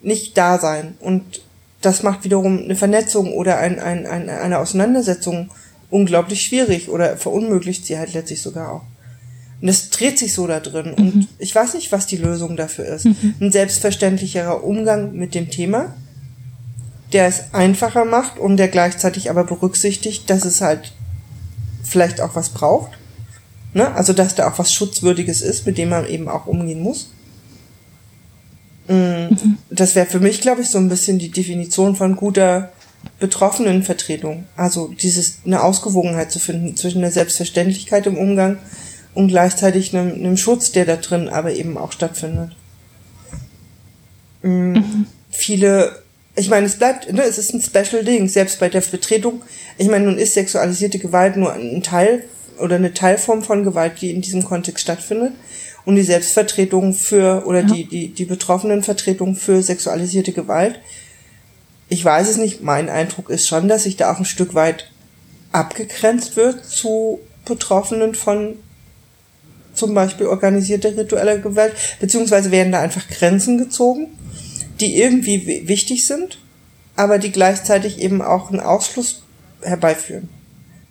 nicht da sein. Und das macht wiederum eine Vernetzung oder ein, ein, ein, eine Auseinandersetzung unglaublich schwierig oder verunmöglicht sie halt letztlich sogar auch. Und es dreht sich so da drin. Mhm. Und ich weiß nicht, was die Lösung dafür ist. Mhm. Ein selbstverständlicherer Umgang mit dem Thema, der es einfacher macht und der gleichzeitig aber berücksichtigt, dass es halt vielleicht auch was braucht. Ne? Also, dass da auch was Schutzwürdiges ist, mit dem man eben auch umgehen muss. Mm, mhm. Das wäre für mich, glaube ich, so ein bisschen die Definition von guter Betroffenenvertretung. Also dieses eine Ausgewogenheit zu finden zwischen der Selbstverständlichkeit im Umgang und gleichzeitig einem, einem Schutz, der da drin aber eben auch stattfindet. Mhm. Mhm. Viele, ich meine, es bleibt, ne, es ist ein Special Ding, selbst bei der Vertretung. Ich meine, nun ist sexualisierte Gewalt nur ein Teil oder eine Teilform von Gewalt, die in diesem Kontext stattfindet. Und die Selbstvertretung für oder ja. die, die, die Betroffenenvertretung für sexualisierte Gewalt ich weiß es nicht, mein Eindruck ist schon, dass sich da auch ein Stück weit abgegrenzt wird zu Betroffenen von zum Beispiel organisierter ritueller Gewalt, beziehungsweise werden da einfach Grenzen gezogen, die irgendwie wichtig sind, aber die gleichzeitig eben auch einen Ausschluss herbeiführen.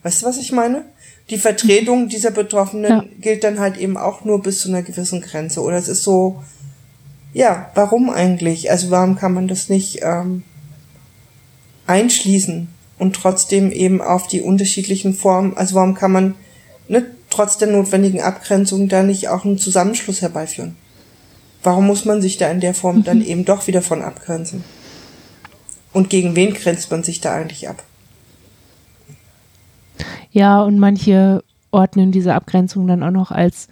Weißt du, was ich meine? Die Vertretung dieser Betroffenen ja. gilt dann halt eben auch nur bis zu einer gewissen Grenze. Oder es ist so, ja, warum eigentlich? Also warum kann man das nicht ähm, einschließen und trotzdem eben auf die unterschiedlichen Formen, also warum kann man ne, trotz der notwendigen Abgrenzung da nicht auch einen Zusammenschluss herbeiführen? Warum muss man sich da in der Form dann mhm. eben doch wieder von abgrenzen? Und gegen wen grenzt man sich da eigentlich ab? Ja, und manche ordnen diese Abgrenzung dann auch noch als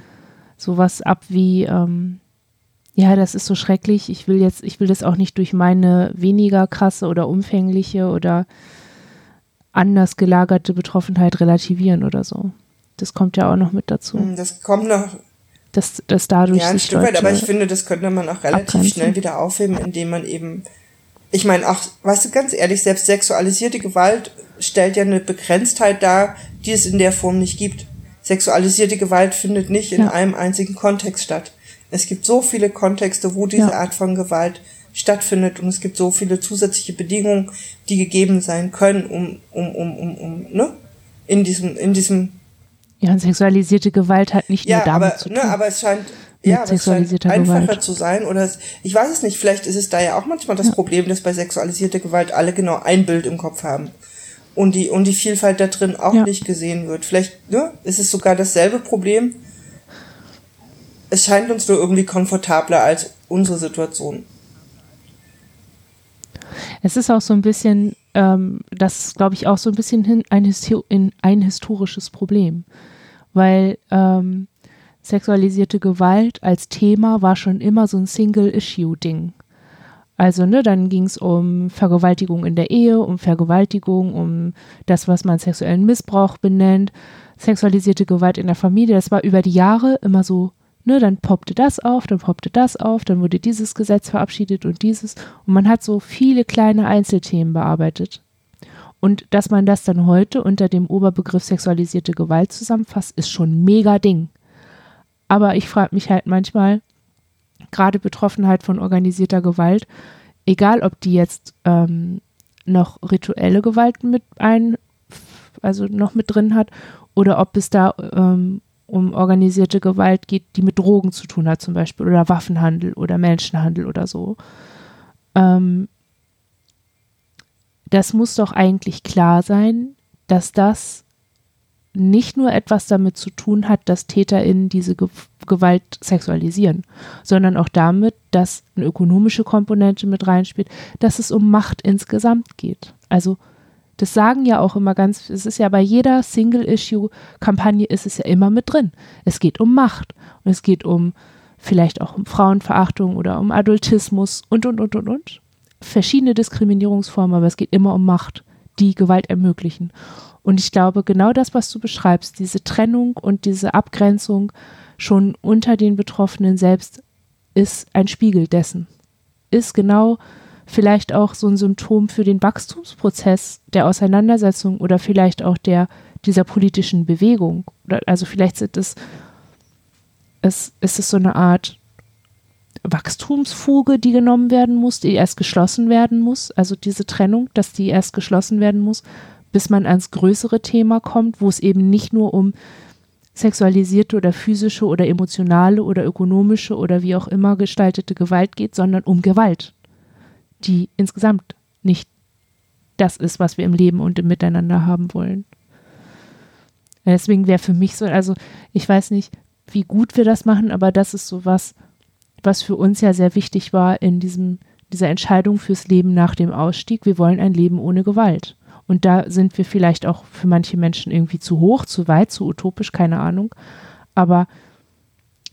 sowas ab wie, ähm, ja, das ist so schrecklich. Ich will jetzt, ich will das auch nicht durch meine weniger krasse oder umfängliche oder anders gelagerte Betroffenheit relativieren oder so. Das kommt ja auch noch mit dazu. Hm, das kommt noch. Dass, dass dadurch ja, ein Stück weit, aber ich finde, das könnte man auch relativ abgrenzen. schnell wieder aufheben, indem man eben, ich meine auch, weißt du, ganz ehrlich, selbst sexualisierte Gewalt stellt ja eine Begrenztheit dar, die es in der Form nicht gibt. Sexualisierte Gewalt findet nicht in ja. einem einzigen Kontext statt. Es gibt so viele Kontexte, wo diese ja. Art von Gewalt stattfindet und es gibt so viele zusätzliche Bedingungen, die gegeben sein können, um, um, um, um, um ne? In diesem, in diesem. Ja, und sexualisierte Gewalt hat nicht ja, nur damit aber, zu ne, tun. Ne, aber es scheint, ja, aber es scheint einfacher Gewalt. zu sein oder es, ich weiß es nicht, vielleicht ist es da ja auch manchmal das ja. Problem, dass bei sexualisierter Gewalt alle genau ein Bild im Kopf haben und die, und die Vielfalt da drin auch ja. nicht gesehen wird. Vielleicht, ne, ist es sogar dasselbe Problem, es scheint uns nur irgendwie komfortabler als unsere Situation. Es ist auch so ein bisschen, ähm, das glaube ich auch so ein bisschen hin, ein, in ein historisches Problem, weil ähm, sexualisierte Gewalt als Thema war schon immer so ein Single-Issue-Ding. Also, ne, dann ging es um Vergewaltigung in der Ehe, um Vergewaltigung, um das, was man sexuellen Missbrauch benennt, sexualisierte Gewalt in der Familie. Das war über die Jahre immer so Ne, dann poppte das auf, dann poppte das auf, dann wurde dieses Gesetz verabschiedet und dieses. Und man hat so viele kleine Einzelthemen bearbeitet. Und dass man das dann heute unter dem Oberbegriff sexualisierte Gewalt zusammenfasst, ist schon mega Ding. Aber ich frage mich halt manchmal, gerade Betroffenheit von organisierter Gewalt, egal ob die jetzt ähm, noch rituelle Gewalt mit ein, also noch mit drin hat, oder ob es da ähm, um organisierte Gewalt geht, die mit Drogen zu tun hat, zum Beispiel, oder Waffenhandel oder Menschenhandel oder so. Ähm, das muss doch eigentlich klar sein, dass das nicht nur etwas damit zu tun hat, dass TäterInnen diese Ge Gewalt sexualisieren, sondern auch damit, dass eine ökonomische Komponente mit reinspielt, dass es um Macht insgesamt geht. Also das sagen ja auch immer ganz, es ist ja bei jeder Single-Issue-Kampagne ist es ja immer mit drin. Es geht um Macht und es geht um vielleicht auch um Frauenverachtung oder um Adultismus und, und, und, und, und. Verschiedene Diskriminierungsformen, aber es geht immer um Macht, die Gewalt ermöglichen. Und ich glaube, genau das, was du beschreibst, diese Trennung und diese Abgrenzung schon unter den Betroffenen selbst, ist ein Spiegel dessen. Ist genau vielleicht auch so ein Symptom für den Wachstumsprozess der Auseinandersetzung oder vielleicht auch der dieser politischen Bewegung. Also vielleicht sind es, es ist es so eine Art Wachstumsfuge, die genommen werden muss, die erst geschlossen werden muss. Also diese Trennung, dass die erst geschlossen werden muss, bis man ans größere Thema kommt, wo es eben nicht nur um sexualisierte oder physische oder emotionale oder ökonomische oder wie auch immer gestaltete Gewalt geht, sondern um Gewalt, die insgesamt nicht das ist, was wir im Leben und im Miteinander haben wollen. Deswegen wäre für mich so, also ich weiß nicht, wie gut wir das machen, aber das ist so was, was für uns ja sehr wichtig war in diesem, dieser Entscheidung fürs Leben nach dem Ausstieg. Wir wollen ein Leben ohne Gewalt. Und da sind wir vielleicht auch für manche Menschen irgendwie zu hoch, zu weit, zu utopisch, keine Ahnung. Aber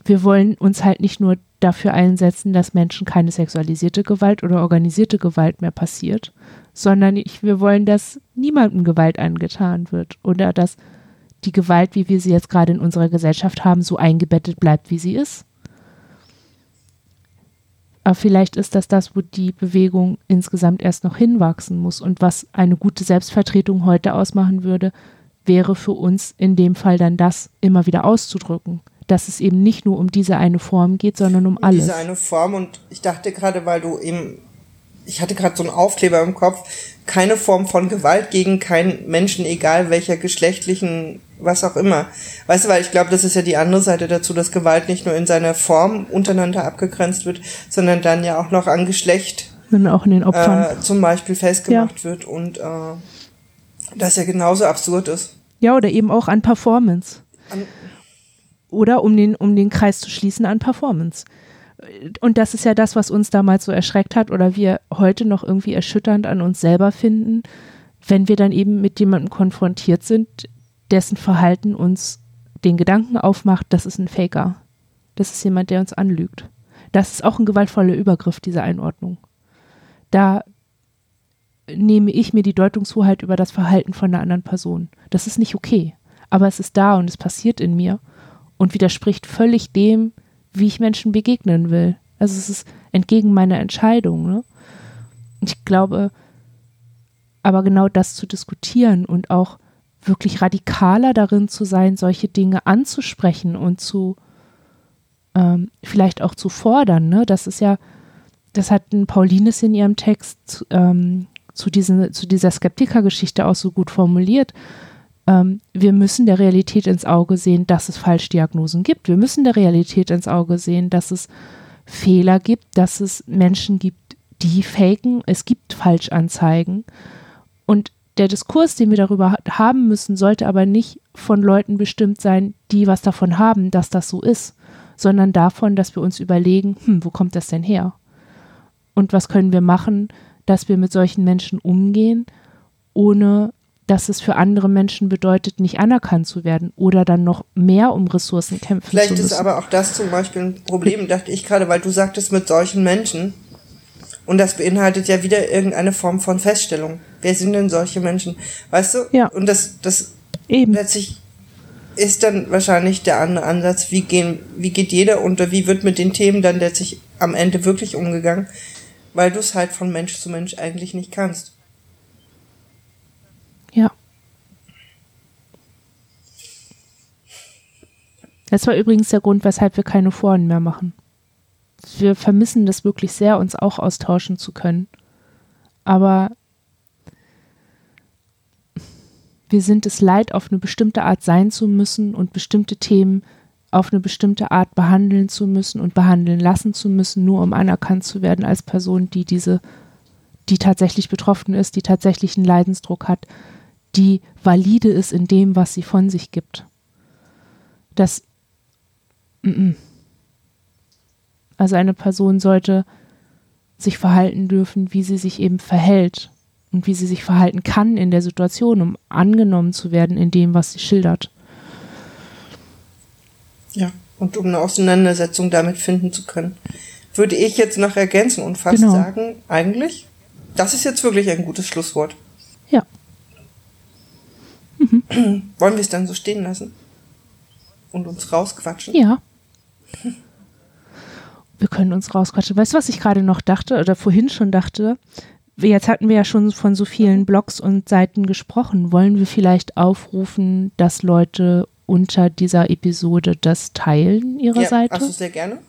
wir wollen uns halt nicht nur dafür einsetzen, dass Menschen keine sexualisierte Gewalt oder organisierte Gewalt mehr passiert, sondern ich, wir wollen, dass niemandem Gewalt angetan wird oder dass die Gewalt, wie wir sie jetzt gerade in unserer Gesellschaft haben, so eingebettet bleibt, wie sie ist. Aber vielleicht ist das das, wo die Bewegung insgesamt erst noch hinwachsen muss. Und was eine gute Selbstvertretung heute ausmachen würde, wäre für uns in dem Fall dann das immer wieder auszudrücken. Dass es eben nicht nur um diese eine Form geht, sondern um alles. Diese eine Form und ich dachte gerade, weil du eben, ich hatte gerade so einen Aufkleber im Kopf, keine Form von Gewalt gegen keinen Menschen, egal welcher geschlechtlichen was auch immer. Weißt du, weil ich glaube, das ist ja die andere Seite dazu, dass Gewalt nicht nur in seiner Form untereinander abgegrenzt wird, sondern dann ja auch noch an Geschlecht und auch in den Opfern. Äh, zum Beispiel festgemacht ja. wird und äh, das ja genauso absurd ist. Ja, oder eben auch an Performance. An oder um den, um den Kreis zu schließen an Performance. Und das ist ja das, was uns damals so erschreckt hat oder wir heute noch irgendwie erschütternd an uns selber finden, wenn wir dann eben mit jemandem konfrontiert sind, dessen Verhalten uns den Gedanken aufmacht, das ist ein Faker. Das ist jemand, der uns anlügt. Das ist auch ein gewaltvoller Übergriff, diese Einordnung. Da nehme ich mir die Deutungshoheit über das Verhalten von einer anderen Person. Das ist nicht okay. Aber es ist da und es passiert in mir und widerspricht völlig dem, wie ich Menschen begegnen will. Also es ist entgegen meiner Entscheidung. Ne? Ich glaube, aber genau das zu diskutieren und auch wirklich radikaler darin zu sein, solche Dinge anzusprechen und zu ähm, vielleicht auch zu fordern. Ne? Das ist ja, das hat Paulines in ihrem Text ähm, zu, diesen, zu dieser Skeptiker-Geschichte auch so gut formuliert. Ähm, wir müssen der Realität ins Auge sehen, dass es Falschdiagnosen gibt. Wir müssen der Realität ins Auge sehen, dass es Fehler gibt, dass es Menschen gibt, die faken. Es gibt Falschanzeigen. Und der Diskurs, den wir darüber haben müssen, sollte aber nicht von Leuten bestimmt sein, die was davon haben, dass das so ist, sondern davon, dass wir uns überlegen, hm, wo kommt das denn her? Und was können wir machen, dass wir mit solchen Menschen umgehen, ohne dass es für andere Menschen bedeutet, nicht anerkannt zu werden oder dann noch mehr um Ressourcen kämpfen Vielleicht zu müssen. Vielleicht ist aber auch das zum Beispiel ein Problem, dachte ich gerade, weil du sagtest, mit solchen Menschen, und das beinhaltet ja wieder irgendeine Form von Feststellung. Wer sind denn solche Menschen? Weißt du? Ja. Und das, das Eben. letztlich ist dann wahrscheinlich der andere Ansatz, wie gehen, wie geht jeder unter, wie wird mit den Themen dann letztlich am Ende wirklich umgegangen, weil du es halt von Mensch zu Mensch eigentlich nicht kannst. Ja. Das war übrigens der Grund, weshalb wir keine Foren mehr machen. Wir vermissen das wirklich sehr, uns auch austauschen zu können. Aber wir sind es leid, auf eine bestimmte Art sein zu müssen und bestimmte Themen auf eine bestimmte Art behandeln zu müssen und behandeln lassen zu müssen, nur um anerkannt zu werden als Person, die diese, die tatsächlich betroffen ist, die tatsächlich einen Leidensdruck hat, die valide ist in dem, was sie von sich gibt. Das, also eine Person sollte sich verhalten dürfen, wie sie sich eben verhält und wie sie sich verhalten kann in der Situation, um angenommen zu werden in dem, was sie schildert. Ja, und um eine Auseinandersetzung damit finden zu können. Würde ich jetzt noch ergänzen und fast genau. sagen, eigentlich, das ist jetzt wirklich ein gutes Schlusswort. Ja. Mhm. Wollen wir es dann so stehen lassen? Und uns rausquatschen? Ja. Wir können uns rausquatschen. Weißt du, was ich gerade noch dachte oder vorhin schon dachte? Jetzt hatten wir ja schon von so vielen Blogs und Seiten gesprochen. Wollen wir vielleicht aufrufen, dass Leute unter dieser Episode das teilen, ihrer ja, Seite? Also sehr gerne.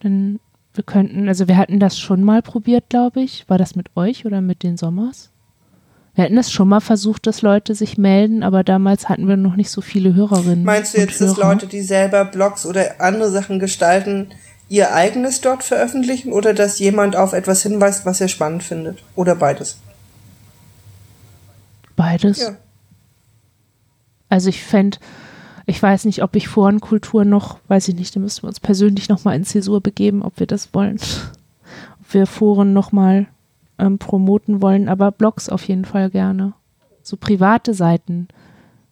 Dann wir könnten, also wir hatten das schon mal probiert, glaube ich. War das mit euch oder mit den Sommers? Wir hatten das schon mal versucht, dass Leute sich melden, aber damals hatten wir noch nicht so viele Hörerinnen. Meinst du jetzt, dass Leute, die selber Blogs oder andere Sachen gestalten, ihr eigenes dort veröffentlichen oder dass jemand auf etwas hinweist, was er spannend findet? Oder beides? Beides. Ja. Also ich fände, ich weiß nicht, ob ich Forenkultur noch, weiß ich nicht, da müssen wir uns persönlich nochmal in Zäsur begeben, ob wir das wollen. ob wir Foren nochmal ähm, promoten wollen, aber Blogs auf jeden Fall gerne. So private Seiten.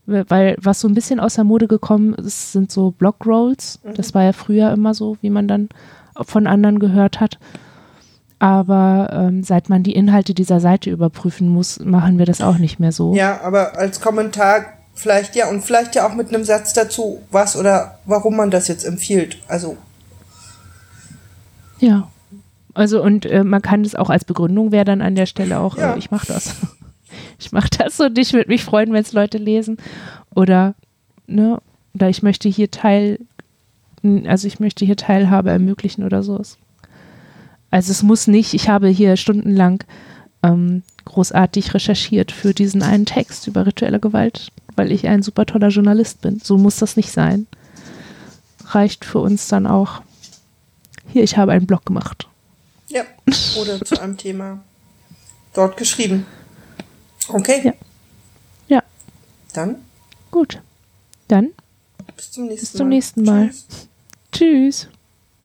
Weil was so ein bisschen aus der Mode gekommen ist, sind so Blogrolls. Mhm. Das war ja früher immer so, wie man dann von anderen gehört hat. Aber ähm, seit man die Inhalte dieser Seite überprüfen muss, machen wir das auch nicht mehr so. Ja, aber als Kommentar Vielleicht ja, und vielleicht ja auch mit einem Satz dazu, was oder warum man das jetzt empfiehlt. Also. Ja. Also, und äh, man kann das auch als Begründung wäre dann an der Stelle auch, ja. äh, ich mache das. ich mache das und ich würde mich freuen, wenn es Leute lesen. Oder, ne, oder ich möchte hier Teil, also ich möchte hier Teilhabe ermöglichen oder so. Also es muss nicht, ich habe hier stundenlang ähm, großartig recherchiert für diesen einen Text über rituelle Gewalt weil ich ein super toller Journalist bin. So muss das nicht sein. Reicht für uns dann auch. Hier, ich habe einen Blog gemacht. Ja, oder zu einem Thema dort geschrieben. Okay. Ja. ja. Dann? Gut. Dann bis zum nächsten, bis zum nächsten Mal. Tschüss. Tschüss.